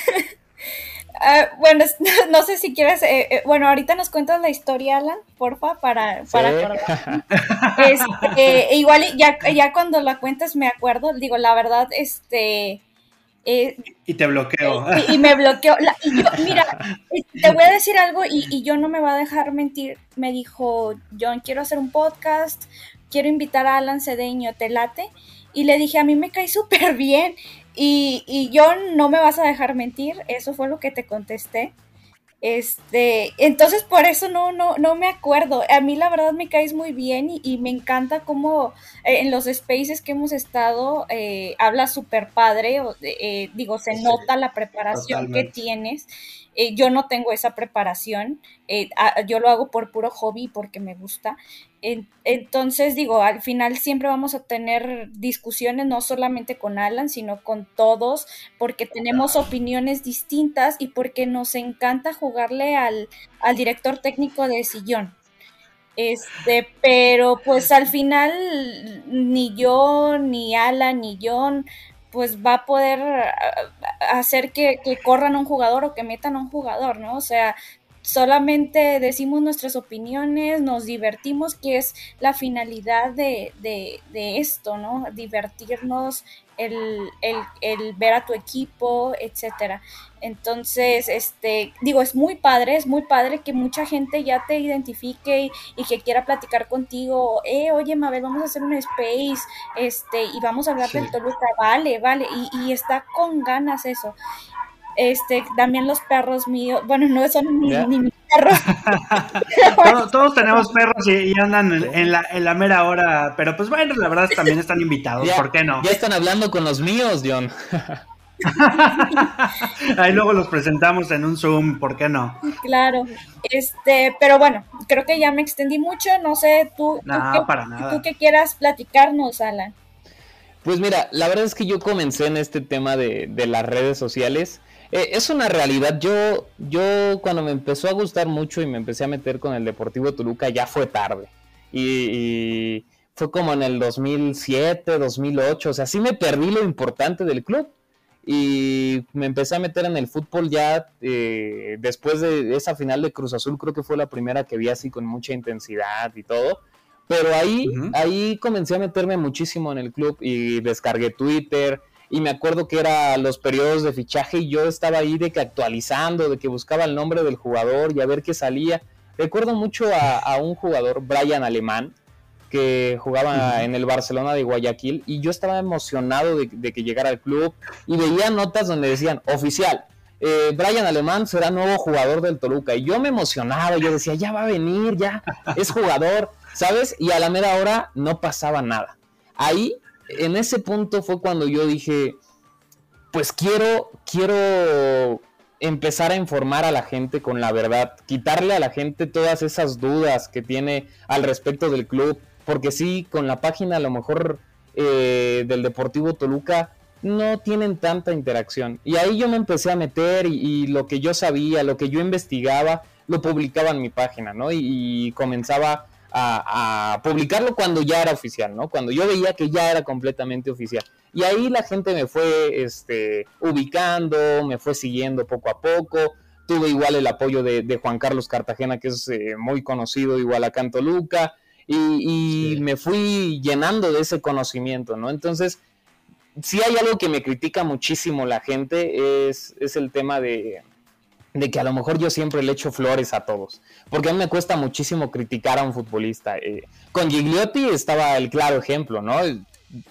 Ah, bueno, no sé si quieres, eh, eh, bueno, ahorita nos cuentas la historia, Alan, porfa, para, para acordar. Este, igual ya, ya cuando la cuentes me acuerdo, digo, la verdad, este, eh, y te bloqueo. Y, me bloqueó. mira, eh, te voy a decir algo y, yo no me va a dejar mentir. Me dijo, John, quiero hacer un podcast, quiero invitar a Alan Cedeño, ¿te late? Y le dije, a mí me cae súper bien. Y, y John, no me vas a dejar mentir. Eso fue lo que te contesté. Este, entonces por eso no, no, no me acuerdo. A mí la verdad me caes muy bien y, me encanta cómo eh, en los spaces que hemos estado eh, habla súper padre. Eh, digo, se nota la preparación que tienes eh, yo no tengo esa preparación, eh, yo lo hago por puro hobby porque me gusta. entonces digo, al final siempre vamos a tener discusiones no solamente con Alan, sino con todos, porque tenemos opiniones distintas y porque nos encanta jugarle al, al director técnico de sillón. Este, pero pues al final ni yo, ni Alan, ni John pues va a poder hacer que, corran un jugador o que metan a un jugador, ¿no? O sea, solamente decimos nuestras opiniones, nos divertimos, que es la finalidad de, de, de esto, ¿no? Divertirnos, el, el, el, ver a tu equipo, etcétera. Entonces, este, digo, es muy padre, es muy padre que mucha gente ya te identifique y, que quiera platicar contigo, eh, oye Mabel, vamos a hacer un space, este, y vamos a hablar del Toluca, vale, vale, y, y está con ganas eso este, también los perros míos, bueno, no son ni, mis perros. todos, tenemos perros y, andan en, la, en, la, mera hora, pero pues bueno, la verdad también están invitados, ¿por qué no? Ya están hablando con los míos, John. Ahí luego los presentamos en un Zoom, ¿por qué no? Claro, este, pero bueno, creo que ya me extendí mucho, no sé, tú, no, para nada. tú que quieras platicarnos, Alan. Pues mira, la verdad es que yo comencé en este tema de, de las redes sociales eh, es una realidad. Yo, yo cuando me empezó a gustar mucho y me empecé a meter con el Deportivo Toluca ya fue tarde. Y, fue como en el 2007, 2008. O sea, sí me perdí lo importante del club. Y me empecé a meter en el fútbol ya eh, después de esa final de Cruz Azul. Creo que fue la primera que vi así con mucha intensidad y todo. Pero ahí, ahí comencé a meterme muchísimo en el club y descargué Twitter y me acuerdo que era los periodos de fichaje y yo estaba ahí de que actualizando, de que buscaba el nombre del jugador y a ver qué salía. Recuerdo mucho a, un jugador, Brian Alemán, que jugaba en el Barcelona de Guayaquil y yo estaba emocionado de, que llegara al club y veía notas donde decían, oficial, eh, Brian Alemán será nuevo jugador del Toluca. Y yo me emocionaba, yo decía, ya va a venir, ya es jugador, ¿sabes? Y a la mera hora no pasaba nada. Ahí en ese punto fue cuando yo dije, pues quiero, quiero empezar a informar a la gente con la verdad, quitarle a la gente todas esas dudas que tiene al respecto del club, porque sí, con la página a lo mejor eh, del Deportivo Toluca no tienen tanta interacción. Y ahí yo me empecé a meter y, lo que yo sabía, lo que yo investigaba, lo publicaba en mi página, ¿no? y comenzaba a, publicarlo cuando ya era oficial, ¿no? Cuando yo veía que ya era completamente oficial. Y ahí la gente me fue este, ubicando, me fue siguiendo poco a poco. Tuve igual el apoyo de, Juan Carlos Cartagena, que es eh, muy conocido, igual a Canto Luca, y, me fui llenando de ese conocimiento, ¿no? Entonces, si hay algo que me critica muchísimo la gente, es, es el tema de, de que a lo mejor yo siempre le echo flores a todos, porque a mí me cuesta muchísimo criticar a un futbolista. Eh, con Gigliotti estaba el claro ejemplo, ¿no?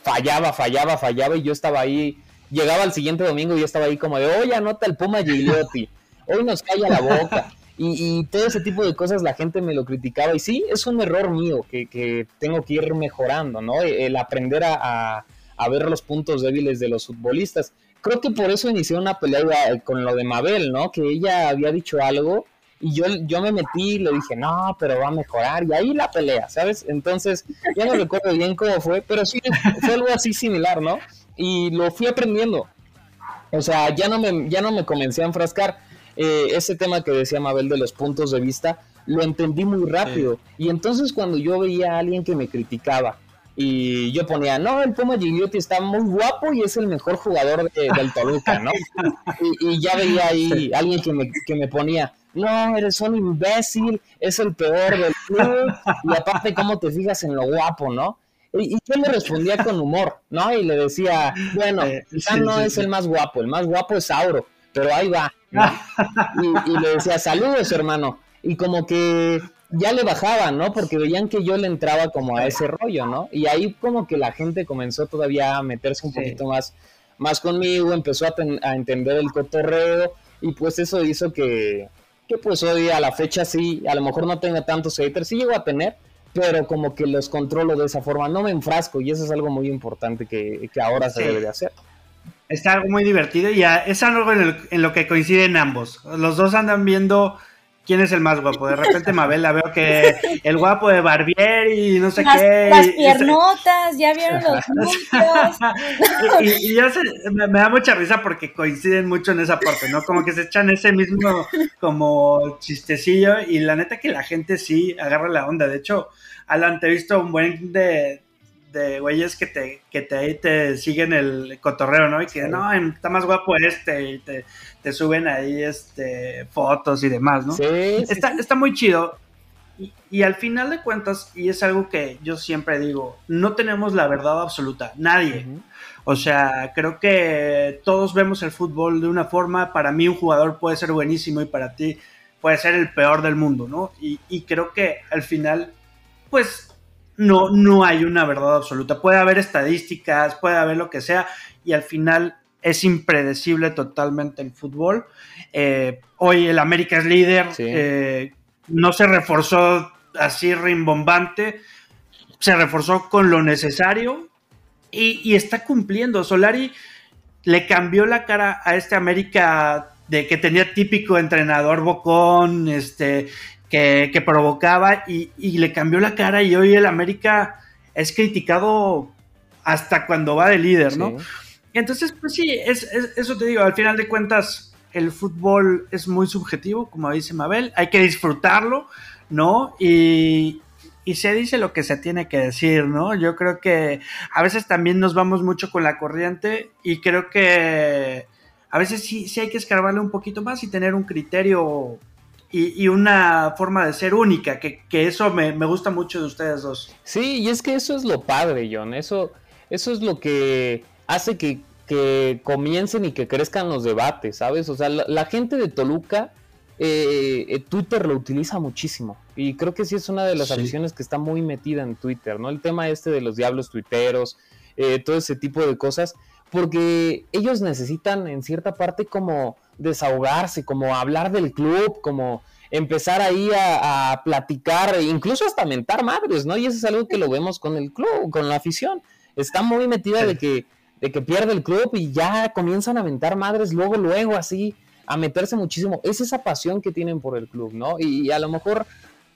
Fallaba, fallaba, fallaba y yo estaba ahí, llegaba el siguiente domingo y yo estaba ahí como de, oye, anota el Puma Gigliotti, hoy nos calla la boca. Y, todo ese tipo de cosas la gente me lo criticaba y sí, es un error mío que, tengo que ir mejorando, ¿no? El aprender a, a ver los puntos débiles de los futbolistas creo que por eso inicié una pelea con lo de Mabel, ¿no? Que ella había dicho algo y yo, yo me metí y le dije, no, pero va a mejorar, y ahí la pelea, ¿sabes? Entonces, ya no recuerdo bien cómo fue, pero sí, fue algo así similar, ¿no? Y lo fui aprendiendo. O sea, ya no me, ya no me comencé a enfrascar. Eh, ese tema que decía Mabel de los puntos de vista, lo entendí muy rápido. Y entonces cuando yo veía a alguien que me criticaba, y yo ponía, no, el Puma Gigliotti está muy guapo y es el mejor jugador del Toluca, ¿no? Y, ya veía ahí alguien que me, que me ponía, no, eres un imbécil, es el peor del club, y aparte, ¿cómo te fijas en lo guapo, no? Y, yo le respondía con humor, ¿no? Y le decía, bueno, quizá no es el más guapo, el más guapo es Auro, pero ahí va. Y, y le decía, saludos, hermano. Y como que ya le bajaban, ¿no? Porque veían que yo le entraba como a ese rollo, ¿no? Y ahí como que la gente comenzó todavía a meterse un poquito más, más conmigo, empezó a, a, entender el cotorreo y pues eso hizo que, que pues hoy a la fecha sí, a lo mejor no tenga tantos haters, sí llego a tener, pero como que los controlo de esa forma, no me enfrasco y eso es algo muy importante que, que ahora se debe de hacer. Está algo muy divertido y es algo en, en lo que coinciden ambos. Los dos andan viendo quién es el más guapo. De repente Mabel la veo que el guapo de Barbier y no sé qué. Las piernotas, ya vieron los músculos. y, y, me, da mucha risa porque coinciden mucho en esa parte, ¿no? Como que se echan ese mismo como chistecillo y la neta que la gente sí agarra la onda. De hecho, Alan, te he visto un buen de, de güeyes que te, que te te siguen el cotorreo, ¿no? Y que no, está más guapo este, y te, te, suben ahí este fotos y demás, ¿no? Sí. Está, está muy chido. Y, y, al final de cuentas, y es algo que yo siempre digo, no tenemos la verdad absoluta, nadie. O sea, creo que todos vemos el fútbol de una forma, para mí un jugador puede ser buenísimo y para ti puede ser el peor del mundo, ¿no? Y, y creo que al final, pues no, no hay una verdad absoluta. Puede haber estadísticas, puede haber lo que sea, y al final es impredecible totalmente el fútbol. Eh, hoy el América es líder, eh, no se reforzó así rimbombante, se reforzó con lo necesario y, y, está cumpliendo. Solari le cambió la cara a este América de que tenía típico entrenador bocón, este, que, provocaba y, le cambió la cara y hoy el América es criticado hasta cuando va de líder, ¿no? Entonces, pues sí, es, eso te digo, al final de cuentas el fútbol es muy subjetivo, como dice Mabel, hay que disfrutarlo, ¿no? Y, y se dice lo que se tiene que decir, ¿no? Yo creo que a veces también nos vamos mucho con la corriente y creo que a veces sí, sí hay que escarbarle un poquito más y tener un criterio y, una forma de ser única, que, eso me, gusta mucho de ustedes dos. Sí, y es que eso es lo padre, John, eso, eso es lo que hace que, comiencen y que crezcan los debates, ¿sabes? O sea, la, gente de Toluca, eh, eh, Twitter lo utiliza muchísimo, y creo que sí es una de las aficiones que está muy metida en Twitter, ¿no? El tema este de los diablos tuiteros, eh, todo ese tipo de cosas, porque ellos necesitan en cierta parte como desahogarse, como hablar del club, como empezar ahí a, platicar, incluso hasta mentar madres, ¿no? Y eso es algo que lo vemos con el club, con la afición. Está muy metida de que, de que pierde el club y ya comienzan a mentar madres luego, luego, así, a meterse muchísimo. Es esa pasión que tienen por el club, ¿no? Y, a lo mejor,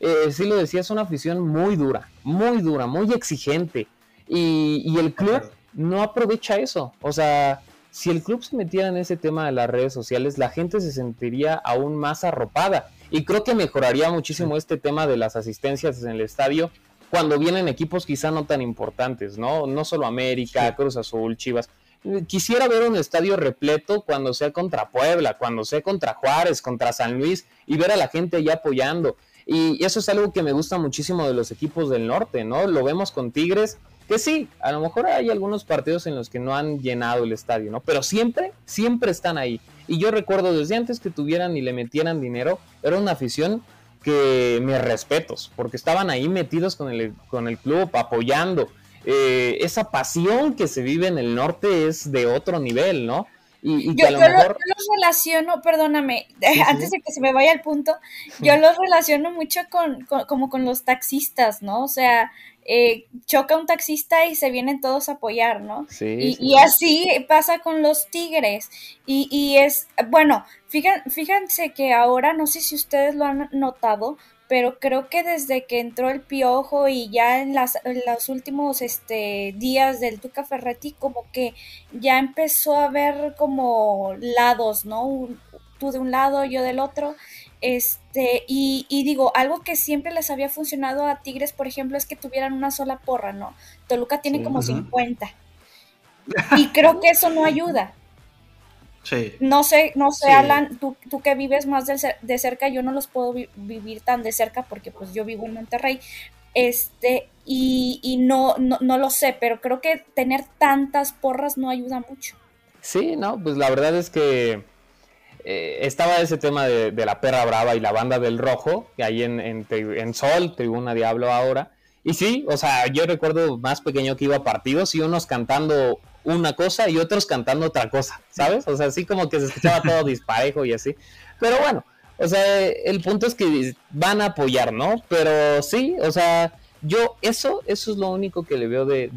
eh, sí lo decía, es una afición muy dura, muy dura, muy exigente. Y, y el club no aprovecha eso. O sea, si el club se metiera en ese tema de las redes sociales, la gente se sentiría aún más arropada. Y creo que mejoraría muchísimo este tema de las asistencias en el estadio cuando vienen equipos quizá no tan importantes, ¿no? No solo América, Cruz Azul, Chivas. Quisiera ver un estadio repleto cuando sea contra Puebla, cuando sea contra Juárez, contra San Luis y ver a la gente ya apoyando. Y eso es algo que me gusta muchísimo de los equipos del norte, ¿no? Lo vemos con Tigres que sí, a lo mejor hay algunos partidos en los que no han llenado el estadio, ¿no? Pero siempre, siempre están ahí. Y yo recuerdo desde antes que tuvieran y le metieran dinero, era una afición que me respetos, porque estaban ahí metidos con el, con el club, apoyando. Eh, esa pasión que se vive en el norte es de otro nivel, ¿no? Y, yo, lo los relaciono, perdóname, antes de que se me vaya el punto, yo los relaciono mucho con, como con los taxistas, ¿no? O sea, eh, choca un taxista y se vienen todos a apoyar, ¿no? Sí, y, así pasa con los tigres. Y, y es, bueno, fíjense que ahora, no sé si ustedes lo han notado, pero creo que desde que entró el piojo y ya en, las, los últimos este, días del Tuca Ferretti, como que ya empezó a ver como lados, ¿no? tú de un lado, yo del otro. Este, y, digo, algo que siempre les había funcionado a Tigres, por ejemplo, es que tuvieran una sola porra, ¿no? Toluca tiene como 50. Y creo que eso no ayuda. Sí. No sé, no sé, Alan, tú, tú, que vives más de, cerca, yo no los puedo vivir tan de cerca porque pues yo vivo en Monterrey. Este, y, y no, no, no lo sé, pero creo que tener tantas porras no ayuda mucho. Sí, no, pues la verdad es que eh, estaba ese tema de, la perra brava y la banda del rojo, que ahí en, en, Sol, Tribuna Diablo ahora. Y sí, o sea, yo recuerdo más pequeño que iba a partidos y unos cantando una cosa y otros cantando otra cosa, ¿sabes? O sea, así como que se escuchaba todo disparejo y así. Pero bueno, o sea, el punto es que van a apoyar, ¿no? Pero sí, o sea, yo eso, eso es lo único que le veo de,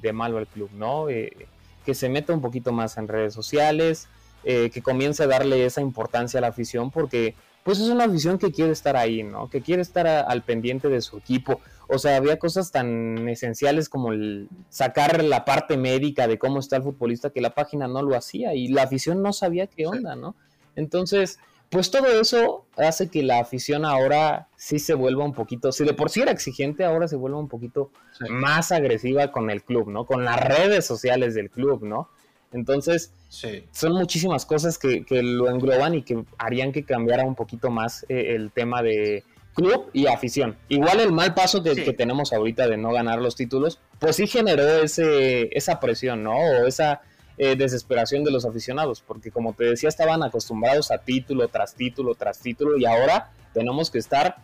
de, malo al club, ¿no? Eh, que se meta un poquito más en redes sociales, eh, que comience a darle esa importancia a la afición porque pues es una afición que quiere estar ahí, ¿no? Que quiere estar al pendiente de su equipo. O sea, había cosas tan esenciales como el sacar la parte médica de cómo está el futbolista que la página no lo hacía y la afición no sabía qué onda, ¿no? Entonces, pues todo eso hace que la afición ahora sí se vuelva un poquito, si de por sí era exigente, ahora se vuelva un poquito más agresiva con el club, ¿no? Con las redes sociales del club, ¿no? Entonces, son muchísimas cosas que, lo engloban y que harían que cambiara un poquito más eh, el tema de club y afición. Igual el mal paso que, que, tenemos ahorita de no ganar los títulos, pues sí generó ese, esa presión, ¿no? O esa eh, desesperación de los aficionados, porque como te decía, estaban acostumbrados a título tras título tras título y ahora tenemos que estar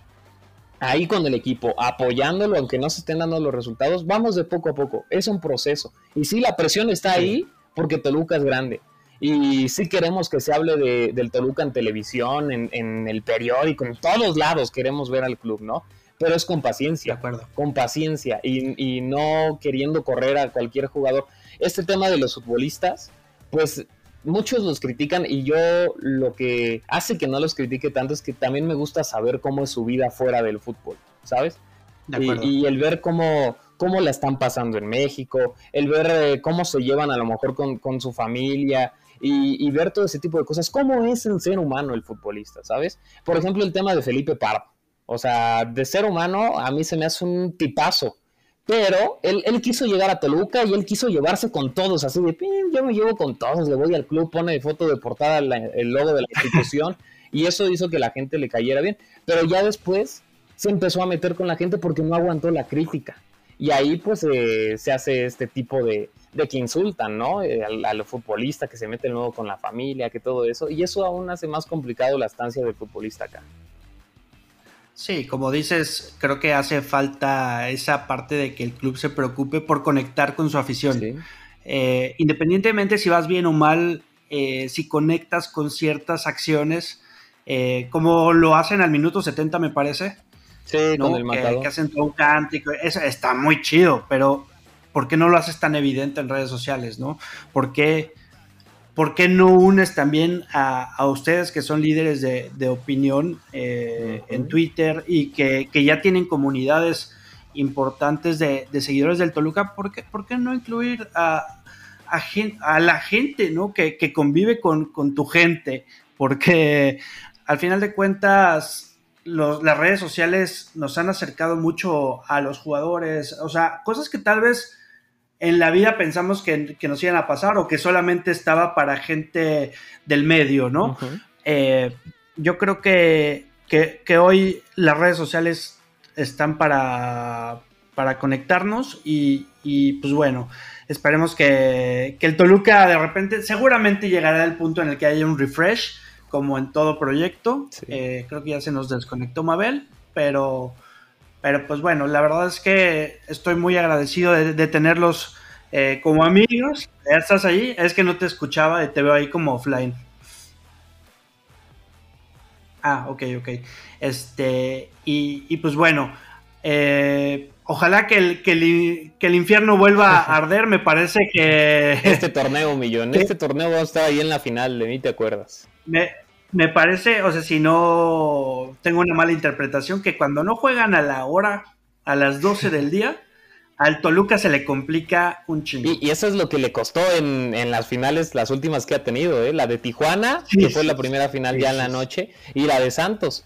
ahí con el equipo, apoyándolo, aunque no se estén dando los resultados, vamos de poco a poco, es un proceso. Y sí, la presión está ahí porque Toluca es grande. Y sí queremos que se hable de, del Toluca en televisión, en, en, el periódico, en todos lados queremos ver al club, ¿no? Pero es con paciencia, de acuerdo. con paciencia y, y no queriendo correr a cualquier jugador este tema de los futbolistas, pues muchos los critican y yo lo que hace que no los critique tanto es que también me gusta saber cómo es su vida fuera del fútbol, ¿sabes? Y, el ver cómo, cómo la están pasando en México, el ver eh, cómo se llevan a lo mejor con, su familia y, ver todo ese tipo de cosas, cómo es el ser humano el futbolista, ¿sabes? Por ejemplo, el tema de Felipe Pardo. O sea, de ser humano a mí se me hace un tipazo pero él, quiso llegar a Toluca y él quiso llevarse con todos, así de, yo me llevo con todos, le voy al club, pone foto de portada el logo de la institución y eso hizo que la gente le cayera bien. Pero ya después se empezó a meter con la gente porque no aguantó la crítica. Y ahí pues eh, se hace este tipo de, de que insultan, ¿no? Eh, al, futbolista que se mete nuevo con la familia, que todo eso. Y eso aún hace más complicado la estancia del futbolista acá. Sí, como dices, creo que hace falta esa parte de que el club se preocupe por conectar con su afición. Eh, independientemente si vas bien o mal, eh, si conectas con ciertas acciones, eh, como lo hacen al minuto 70 me parece. Sí, con el que, que, hacen todo un cántico, eso está muy chido, pero ¿por qué no lo haces tan evidente en redes sociales, no? ¿Por qué ¿por qué no unes también a, ustedes que son líderes de, opinión eh, en Twitter y que, ya tienen comunidades importantes de, seguidores del Toluca? ¿Por qué, no incluir a, la gente ¿no? que, convive con, tu gente? Porque al final de cuentas, las redes sociales nos han acercado mucho a los jugadores, o sea, cosas que tal vez en la vida pensamos que, nos iban a pasar o que solamente estaba para gente del medio, ¿no? Eh, yo creo que, que, hoy las redes sociales están para, para conectarnos y, pues bueno, esperemos que, el Toluca de repente, seguramente llegará al punto en el que haya un refresh, como en todo proyecto. Eh, creo que ya se nos desconectó Mabel, pero pero pues bueno, la verdad es que estoy muy agradecido de, tenerlos eh, como amigos. Ya estás ahí, es que no te escuchaba y te veo ahí como offline. Ah, ok, ok. Este, y, pues bueno, eh, ojalá que el, que, el, infierno vuelva a arder, me parece que... Este torneo, Millón, este torneo va a estar ahí en la final, de mí te acuerdas. Me, me parece, o sea, si no tengo una mala interpretación, que cuando no juegan a la hora, a las 12 del día, al Toluca se le complica un chingo. Y, eso es lo que le costó en, las finales, las últimas que ha tenido, ¿eh? la de Tijuana, que fue la primera final ya en la noche, y la de Santos.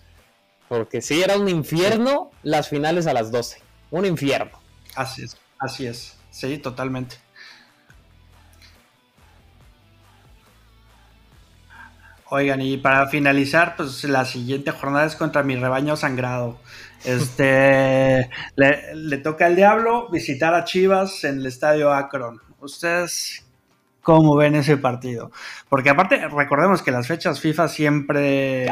Porque sí, era un infierno las finales a las 12. Un infierno. Así es, así es. Sí, totalmente. Oigan, y para finalizar, pues la siguiente jornada es contra mi rebaño sangrado. Este le, toca al diablo visitar a Chivas en el estadio Akron. ¿Ustedes cómo ven ese partido? Porque aparte, recordemos que las fechas FIFA siempre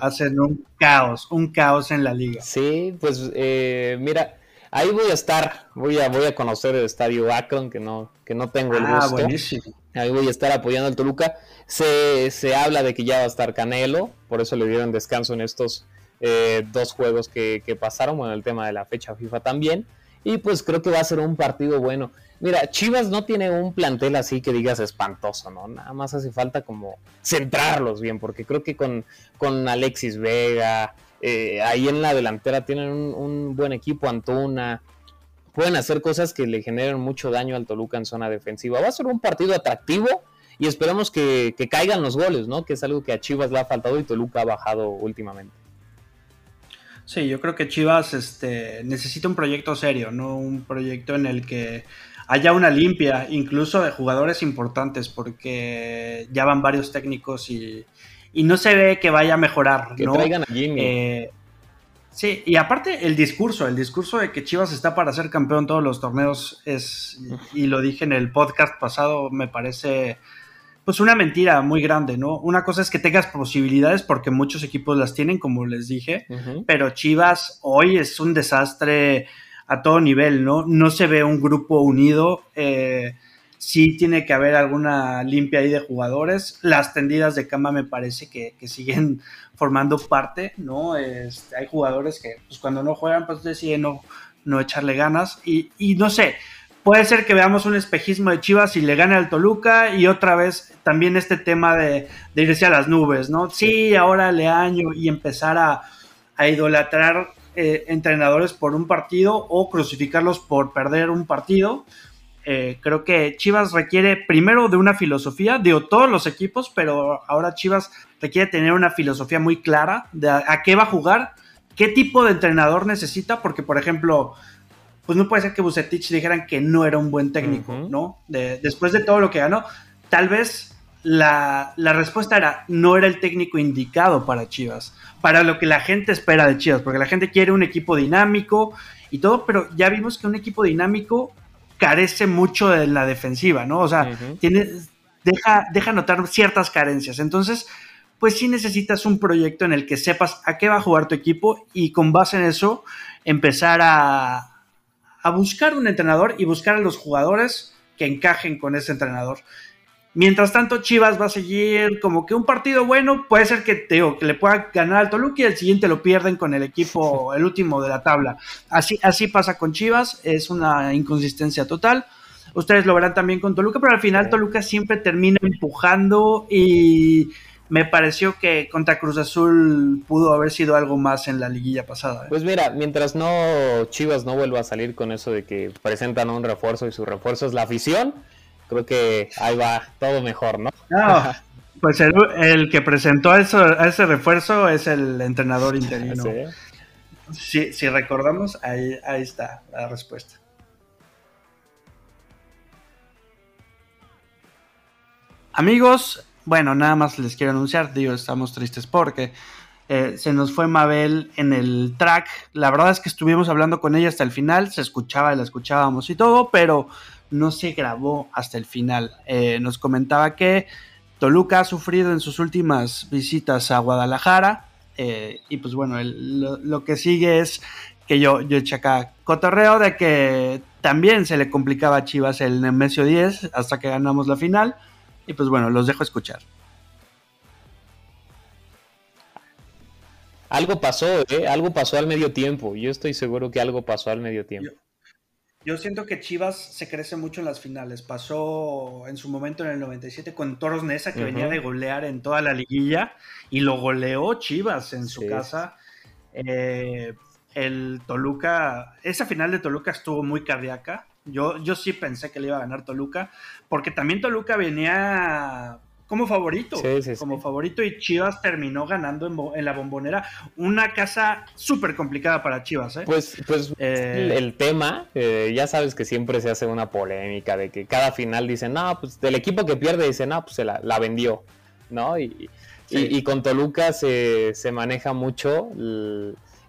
hacen un caos, un caos en la liga. Sí, pues eh, mira, ahí voy a estar, voy a, voy a conocer el estadio Akron, que no, que no tengo el ah, gusto. Buenísimo. Ahí voy a estar apoyando al Toluca. Se, se habla de que ya va a estar Canelo, por eso le dieron descanso en estos eh, dos juegos que, pasaron, bueno, el tema de la fecha FIFA también. Y pues creo que va a ser un partido bueno. Mira, Chivas no tiene un plantel así que digas espantoso, ¿no? Nada más hace falta como centrarlos bien, porque creo que con, con Alexis Vega, eh, ahí en la delantera tienen un, buen equipo, Antuna, pueden hacer cosas que le generen mucho daño al Toluca en zona defensiva. Va a ser un partido atractivo y esperemos que, que caigan los goles, ¿no? Que es algo que a Chivas le ha faltado y Toluca ha bajado últimamente. Sí, yo creo que Chivas este, necesita un proyecto serio, no un proyecto en el que haya una limpia, incluso de jugadores importantes, porque ya van varios técnicos y, no se ve que vaya a mejorar. Que traigan a Jimmy. Eh, sí, y aparte el discurso, el discurso de que Chivas está para ser campeón todos los torneos es, y lo dije en el podcast pasado, me parece pues una mentira muy grande, ¿no? Una cosa es que tengas posibilidades porque muchos equipos las tienen, como les dije, pero Chivas hoy es un desastre a todo nivel, ¿no? No se ve un grupo unido. Eh, sí tiene que haber alguna limpia ahí de jugadores. Las tendidas de cama me parece que, siguen formando parte, ¿no? Este, hay jugadores que pues, cuando no juegan pues deciden no, no echarle ganas y, y no sé, puede ser que veamos un espejismo de Chivas y le gane al Toluca y otra vez también este tema de, irse a las nubes, ¿no? Sí, ahora le año y empezar a, idolatrar eh, entrenadores por un partido o crucificarlos por perder un partido. Eh, creo que Chivas requiere primero de una filosofía, de todos los equipos, pero ahora Chivas requiere tener una filosofía muy clara de a qué va a jugar, qué tipo de entrenador necesita, porque por ejemplo, pues no puede ser que Bucetich dijeran que no era un buen técnico, ¿no? después de todo lo que ganó, tal vez la, respuesta era, no era el técnico indicado para Chivas, para lo que la gente espera de Chivas, porque la gente quiere un equipo dinámico y todo, pero ya vimos que un equipo dinámico carece mucho de la defensiva, ¿no? O sea, tiene, deja, deja notar ciertas carencias. Entonces, pues sí necesitas un proyecto en el que sepas a qué va a jugar tu equipo y con base en eso empezar a, a buscar un entrenador y buscar a los jugadores que encajen con ese entrenador. Mientras tanto, Chivas va a seguir como que un partido bueno, puede ser que, te que le pueda ganar al Toluca y el siguiente lo pierden con el equipo, el último de la tabla. Así, así pasa con Chivas, es una inconsistencia total. Ustedes lo verán también con Toluca, pero al final Toluca siempre termina empujando y me pareció que contra Cruz Azul pudo haber sido algo más en la liguilla pasada. ¿eh? Pues mira, mientras no Chivas no vuelva a salir con eso de que presentan un refuerzo y su refuerzo es la afición, creo que ahí va todo mejor, ¿no? No, pues el, que presentó eso, a ese refuerzo es el entrenador interino. Si, si recordamos, ahí, ahí está la respuesta. Amigos, bueno, nada más les quiero anunciar, digo, estamos tristes porque eh, se nos fue Mabel en el track. La verdad es que estuvimos hablando con ella hasta el final, se escuchaba y la escuchábamos y todo, pero no se grabó hasta el final. Eh, nos comentaba que Toluca ha sufrido en sus últimas visitas a Guadalajara. Eh, y pues bueno, lo, que sigue es que yo, yo eché acá cotorreo de que también se le complicaba a Chivas el Nemesio 10 hasta que ganamos la final. Y pues bueno, los dejo escuchar. Algo pasó, ¿eh? Algo pasó al medio tiempo. Yo estoy seguro que algo pasó al medio tiempo. Siento que Chivas se crece mucho en las finales. Pasó en su momento en el 97 con Toros Nesa, que venía de golear en toda la liguilla, y lo goleó Chivas en su casa. Eh, el Toluca, esa final de Toluca estuvo muy cardíaca. Yo, yo sí pensé que le iba a ganar Toluca, porque también Toluca venía como favorito, como favorito y Chivas terminó ganando en, la bombonera una casa súper complicada para Chivas. ¿eh? Pues, pues eh, el, tema, eh, ya sabes que siempre se hace una polémica de que cada final dicen, no, pues del equipo que pierde dicen, no, pues se la, vendió, ¿no? Y, y, con Toluca se, se maneja mucho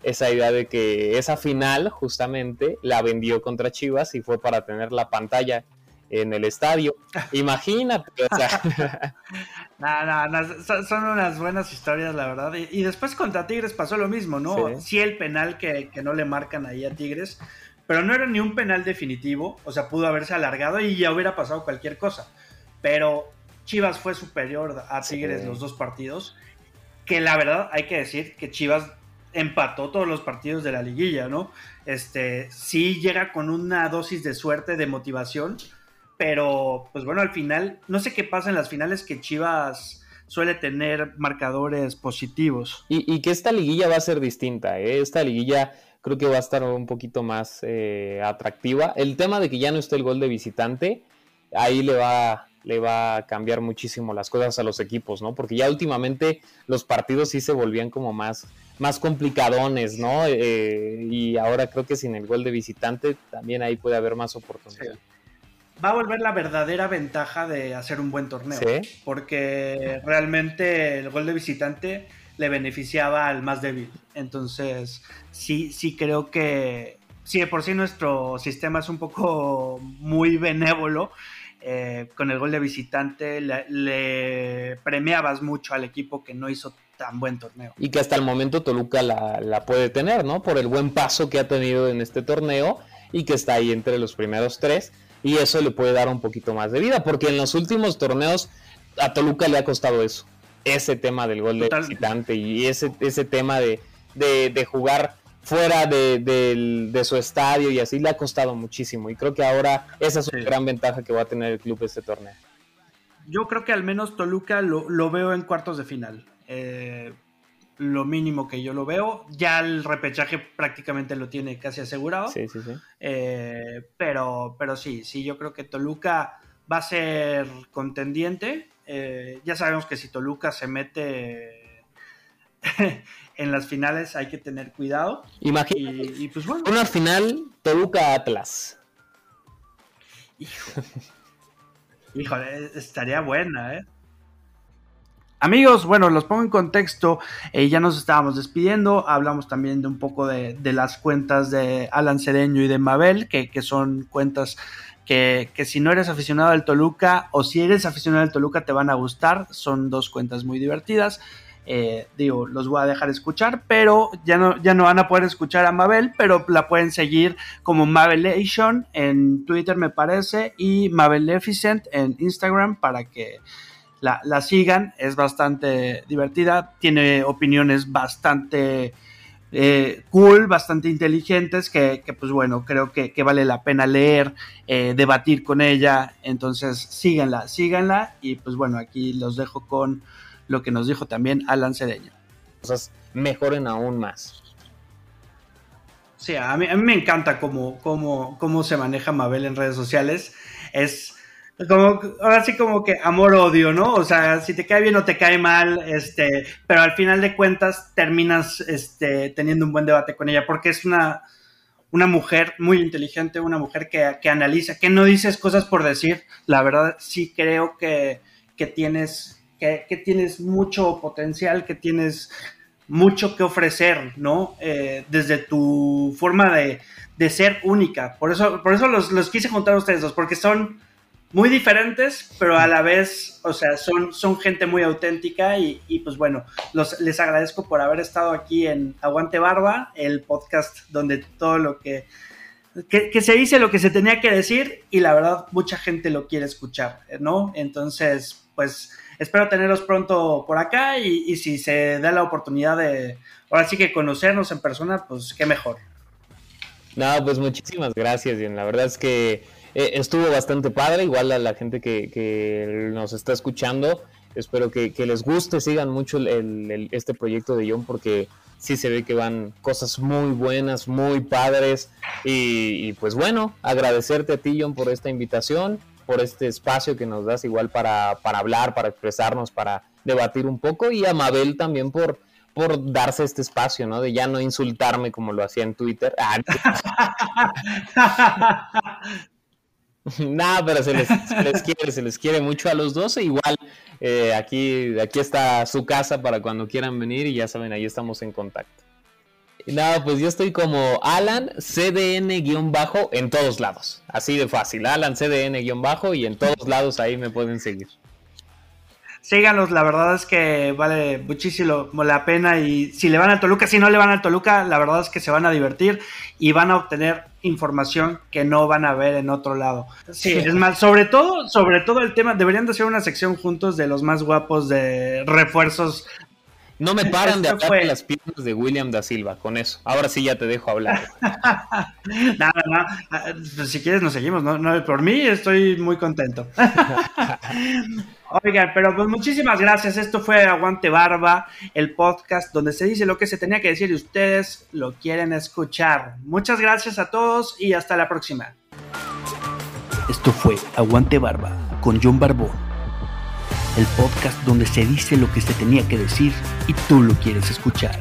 esa idea de que esa final justamente la vendió contra Chivas y fue para tener la pantalla en el estadio. Imagínate. son, unas buenas historias, la verdad. Y, después contra Tigres pasó lo mismo, ¿no? Sí, el penal que, no le marcan ahí a Tigres, pero no era ni un penal definitivo, o sea, pudo haberse alargado y ya hubiera pasado cualquier cosa. Pero Chivas fue superior a Tigres los dos partidos, que la verdad hay que decir que Chivas empató todos los partidos de la liguilla, ¿no? Este, sí llega con una dosis de suerte, de motivación, pero pues bueno, al final, no sé qué pasa en las finales que Chivas suele tener marcadores positivos. Y, que esta liguilla va a ser distinta, ¿eh? esta liguilla creo que va a estar un poquito más eh, atractiva. El tema de que ya no esté el gol de visitante, ahí le va, le va a cambiar muchísimo las cosas a los equipos, ¿no? Porque ya últimamente los partidos sí se volvían como más, más complicadones, ¿no? Eh, y ahora creo que sin el gol de visitante también ahí puede haber más oportunidades. Va a volver la verdadera ventaja de hacer un buen torneo, porque realmente el gol de visitante le beneficiaba al más débil. Entonces, sí, sí creo que, sí, de por sí nuestro sistema es un poco muy benévolo, eh, con el gol de visitante le, premiabas mucho al equipo que no hizo tan buen torneo. Y que hasta el momento Toluca la, puede tener, ¿no? Por el buen paso que ha tenido en este torneo y que está ahí entre los primeros tres. Y eso le puede dar un poquito más de vida, porque en los últimos torneos a Toluca le ha costado eso. Ese tema del gol de visitante y ese, ese tema de, de jugar fuera de, su estadio y así le ha costado muchísimo. Y creo que ahora esa es una gran ventaja que va a tener el club este torneo. Yo creo que al menos Toluca lo, veo en cuartos de final. Eh, lo mínimo que yo lo veo. Ya el repechaje prácticamente lo tiene casi asegurado. Sí, sí, sí. Eh, pero, pero sí, sí, yo creo que Toluca va a ser contendiente. Eh, ya sabemos que si Toluca se mete en las finales hay que tener cuidado. Imagínate. Y, pues bueno. Una final Toluca Atlas. Híjole, estaría buena, ¿eh? Amigos, bueno, los pongo en contexto. Eh, ya nos estábamos despidiendo. Hablamos también de un poco de, las cuentas de Alan Cedeño y de Mabel, que, son cuentas que, si no eres aficionado al Toluca o si eres aficionado al Toluca te van a gustar. Son dos cuentas muy divertidas. Eh, digo, los voy a dejar escuchar, pero ya no, ya no van a poder escuchar a Mabel, pero la pueden seguir como Mabelation en Twitter, me parece, y Mabeleficent en Instagram para que la, sigan. Es bastante divertida, tiene opiniones bastante eh, cool, bastante inteligentes, que, pues bueno, creo que, vale la pena leer, eh, debatir con ella. Entonces, síganla, síganla, y pues bueno, aquí los dejo con lo que nos dijo también Alan Cedeño. Cosas mejoren aún más. Sí, a mí, me encanta cómo, cómo, cómo se maneja Mabel en redes sociales. Es como, ahora sí como que amor-odio, ¿no? O sea, si te cae bien o te cae mal, este, pero al final de cuentas terminas este, teniendo un buen debate con ella, porque es una, una mujer muy inteligente, una mujer que, que analiza, que no dices cosas por decir. La verdad, sí creo que, que tienes que, tienes mucho potencial, que tienes mucho que ofrecer, ¿no? Eh, desde tu forma de, ser única. Por eso, por eso los, los, quise juntar a ustedes dos, porque son muy diferentes, pero a la vez, o sea, son, son gente muy auténtica y, pues bueno, los, les agradezco por haber estado aquí en Aguante Barba, el podcast donde todo lo que, que, se dice, lo que se tenía que decir y la verdad mucha gente lo quiere escuchar, ¿no? Entonces, pues espero tenerlos pronto por acá y, si se da la oportunidad de, ahora sí que conocernos en persona, pues qué mejor. No, pues muchísimas gracias, Bien. La verdad es que eh, estuvo bastante padre, igual a la gente que, nos está escuchando. Espero que, les guste, sigan mucho este proyecto de John porque sí se ve que van cosas muy buenas, muy padres. Y, pues bueno, agradecerte a ti, John, por esta invitación por este espacio que nos das igual para, hablar, para expresarnos, para debatir un poco y a Mabel también por, por darse este espacio, ¿no? De ya no insultarme como lo hacía en Twitter. Nada, pero se les, quiere, se les quiere mucho a los dos. E igual eh, aquí, aquí está su casa para cuando quieran venir y ya saben, ahí estamos en contacto. Nada, pues yo estoy como Alan CDN-bajo en todos lados. Así de fácil. Alan CDN-bajo y en todos lados ahí me pueden seguir. Síganos, la verdad es que vale muchísimo la pena y si le van al Toluca, si no le van al Toluca, la verdad es que se van a divertir y van a obtener información que no van a ver en otro lado. Sí, es más, sobre todo, sobre todo el tema, deberían de hacer una sección juntos de los más guapos de refuerzos no me paran de hablar las piernas de William da Silva, con eso. Ahora sí ya te dejo hablar. Nada, no, ah, pues si quieres nos seguimos, ¿no? por mí estoy muy contento. Oigan, pero pues muchísimas gracias. Esto fue Aguante Barba, el podcast donde se dice lo que se tenía que decir y ustedes lo quieren escuchar. Muchas gracias a todos y hasta la próxima. Esto fue Aguante Barba con John Barbón, el podcast donde se dice lo que se tenía que decir y tú lo quieres escuchar.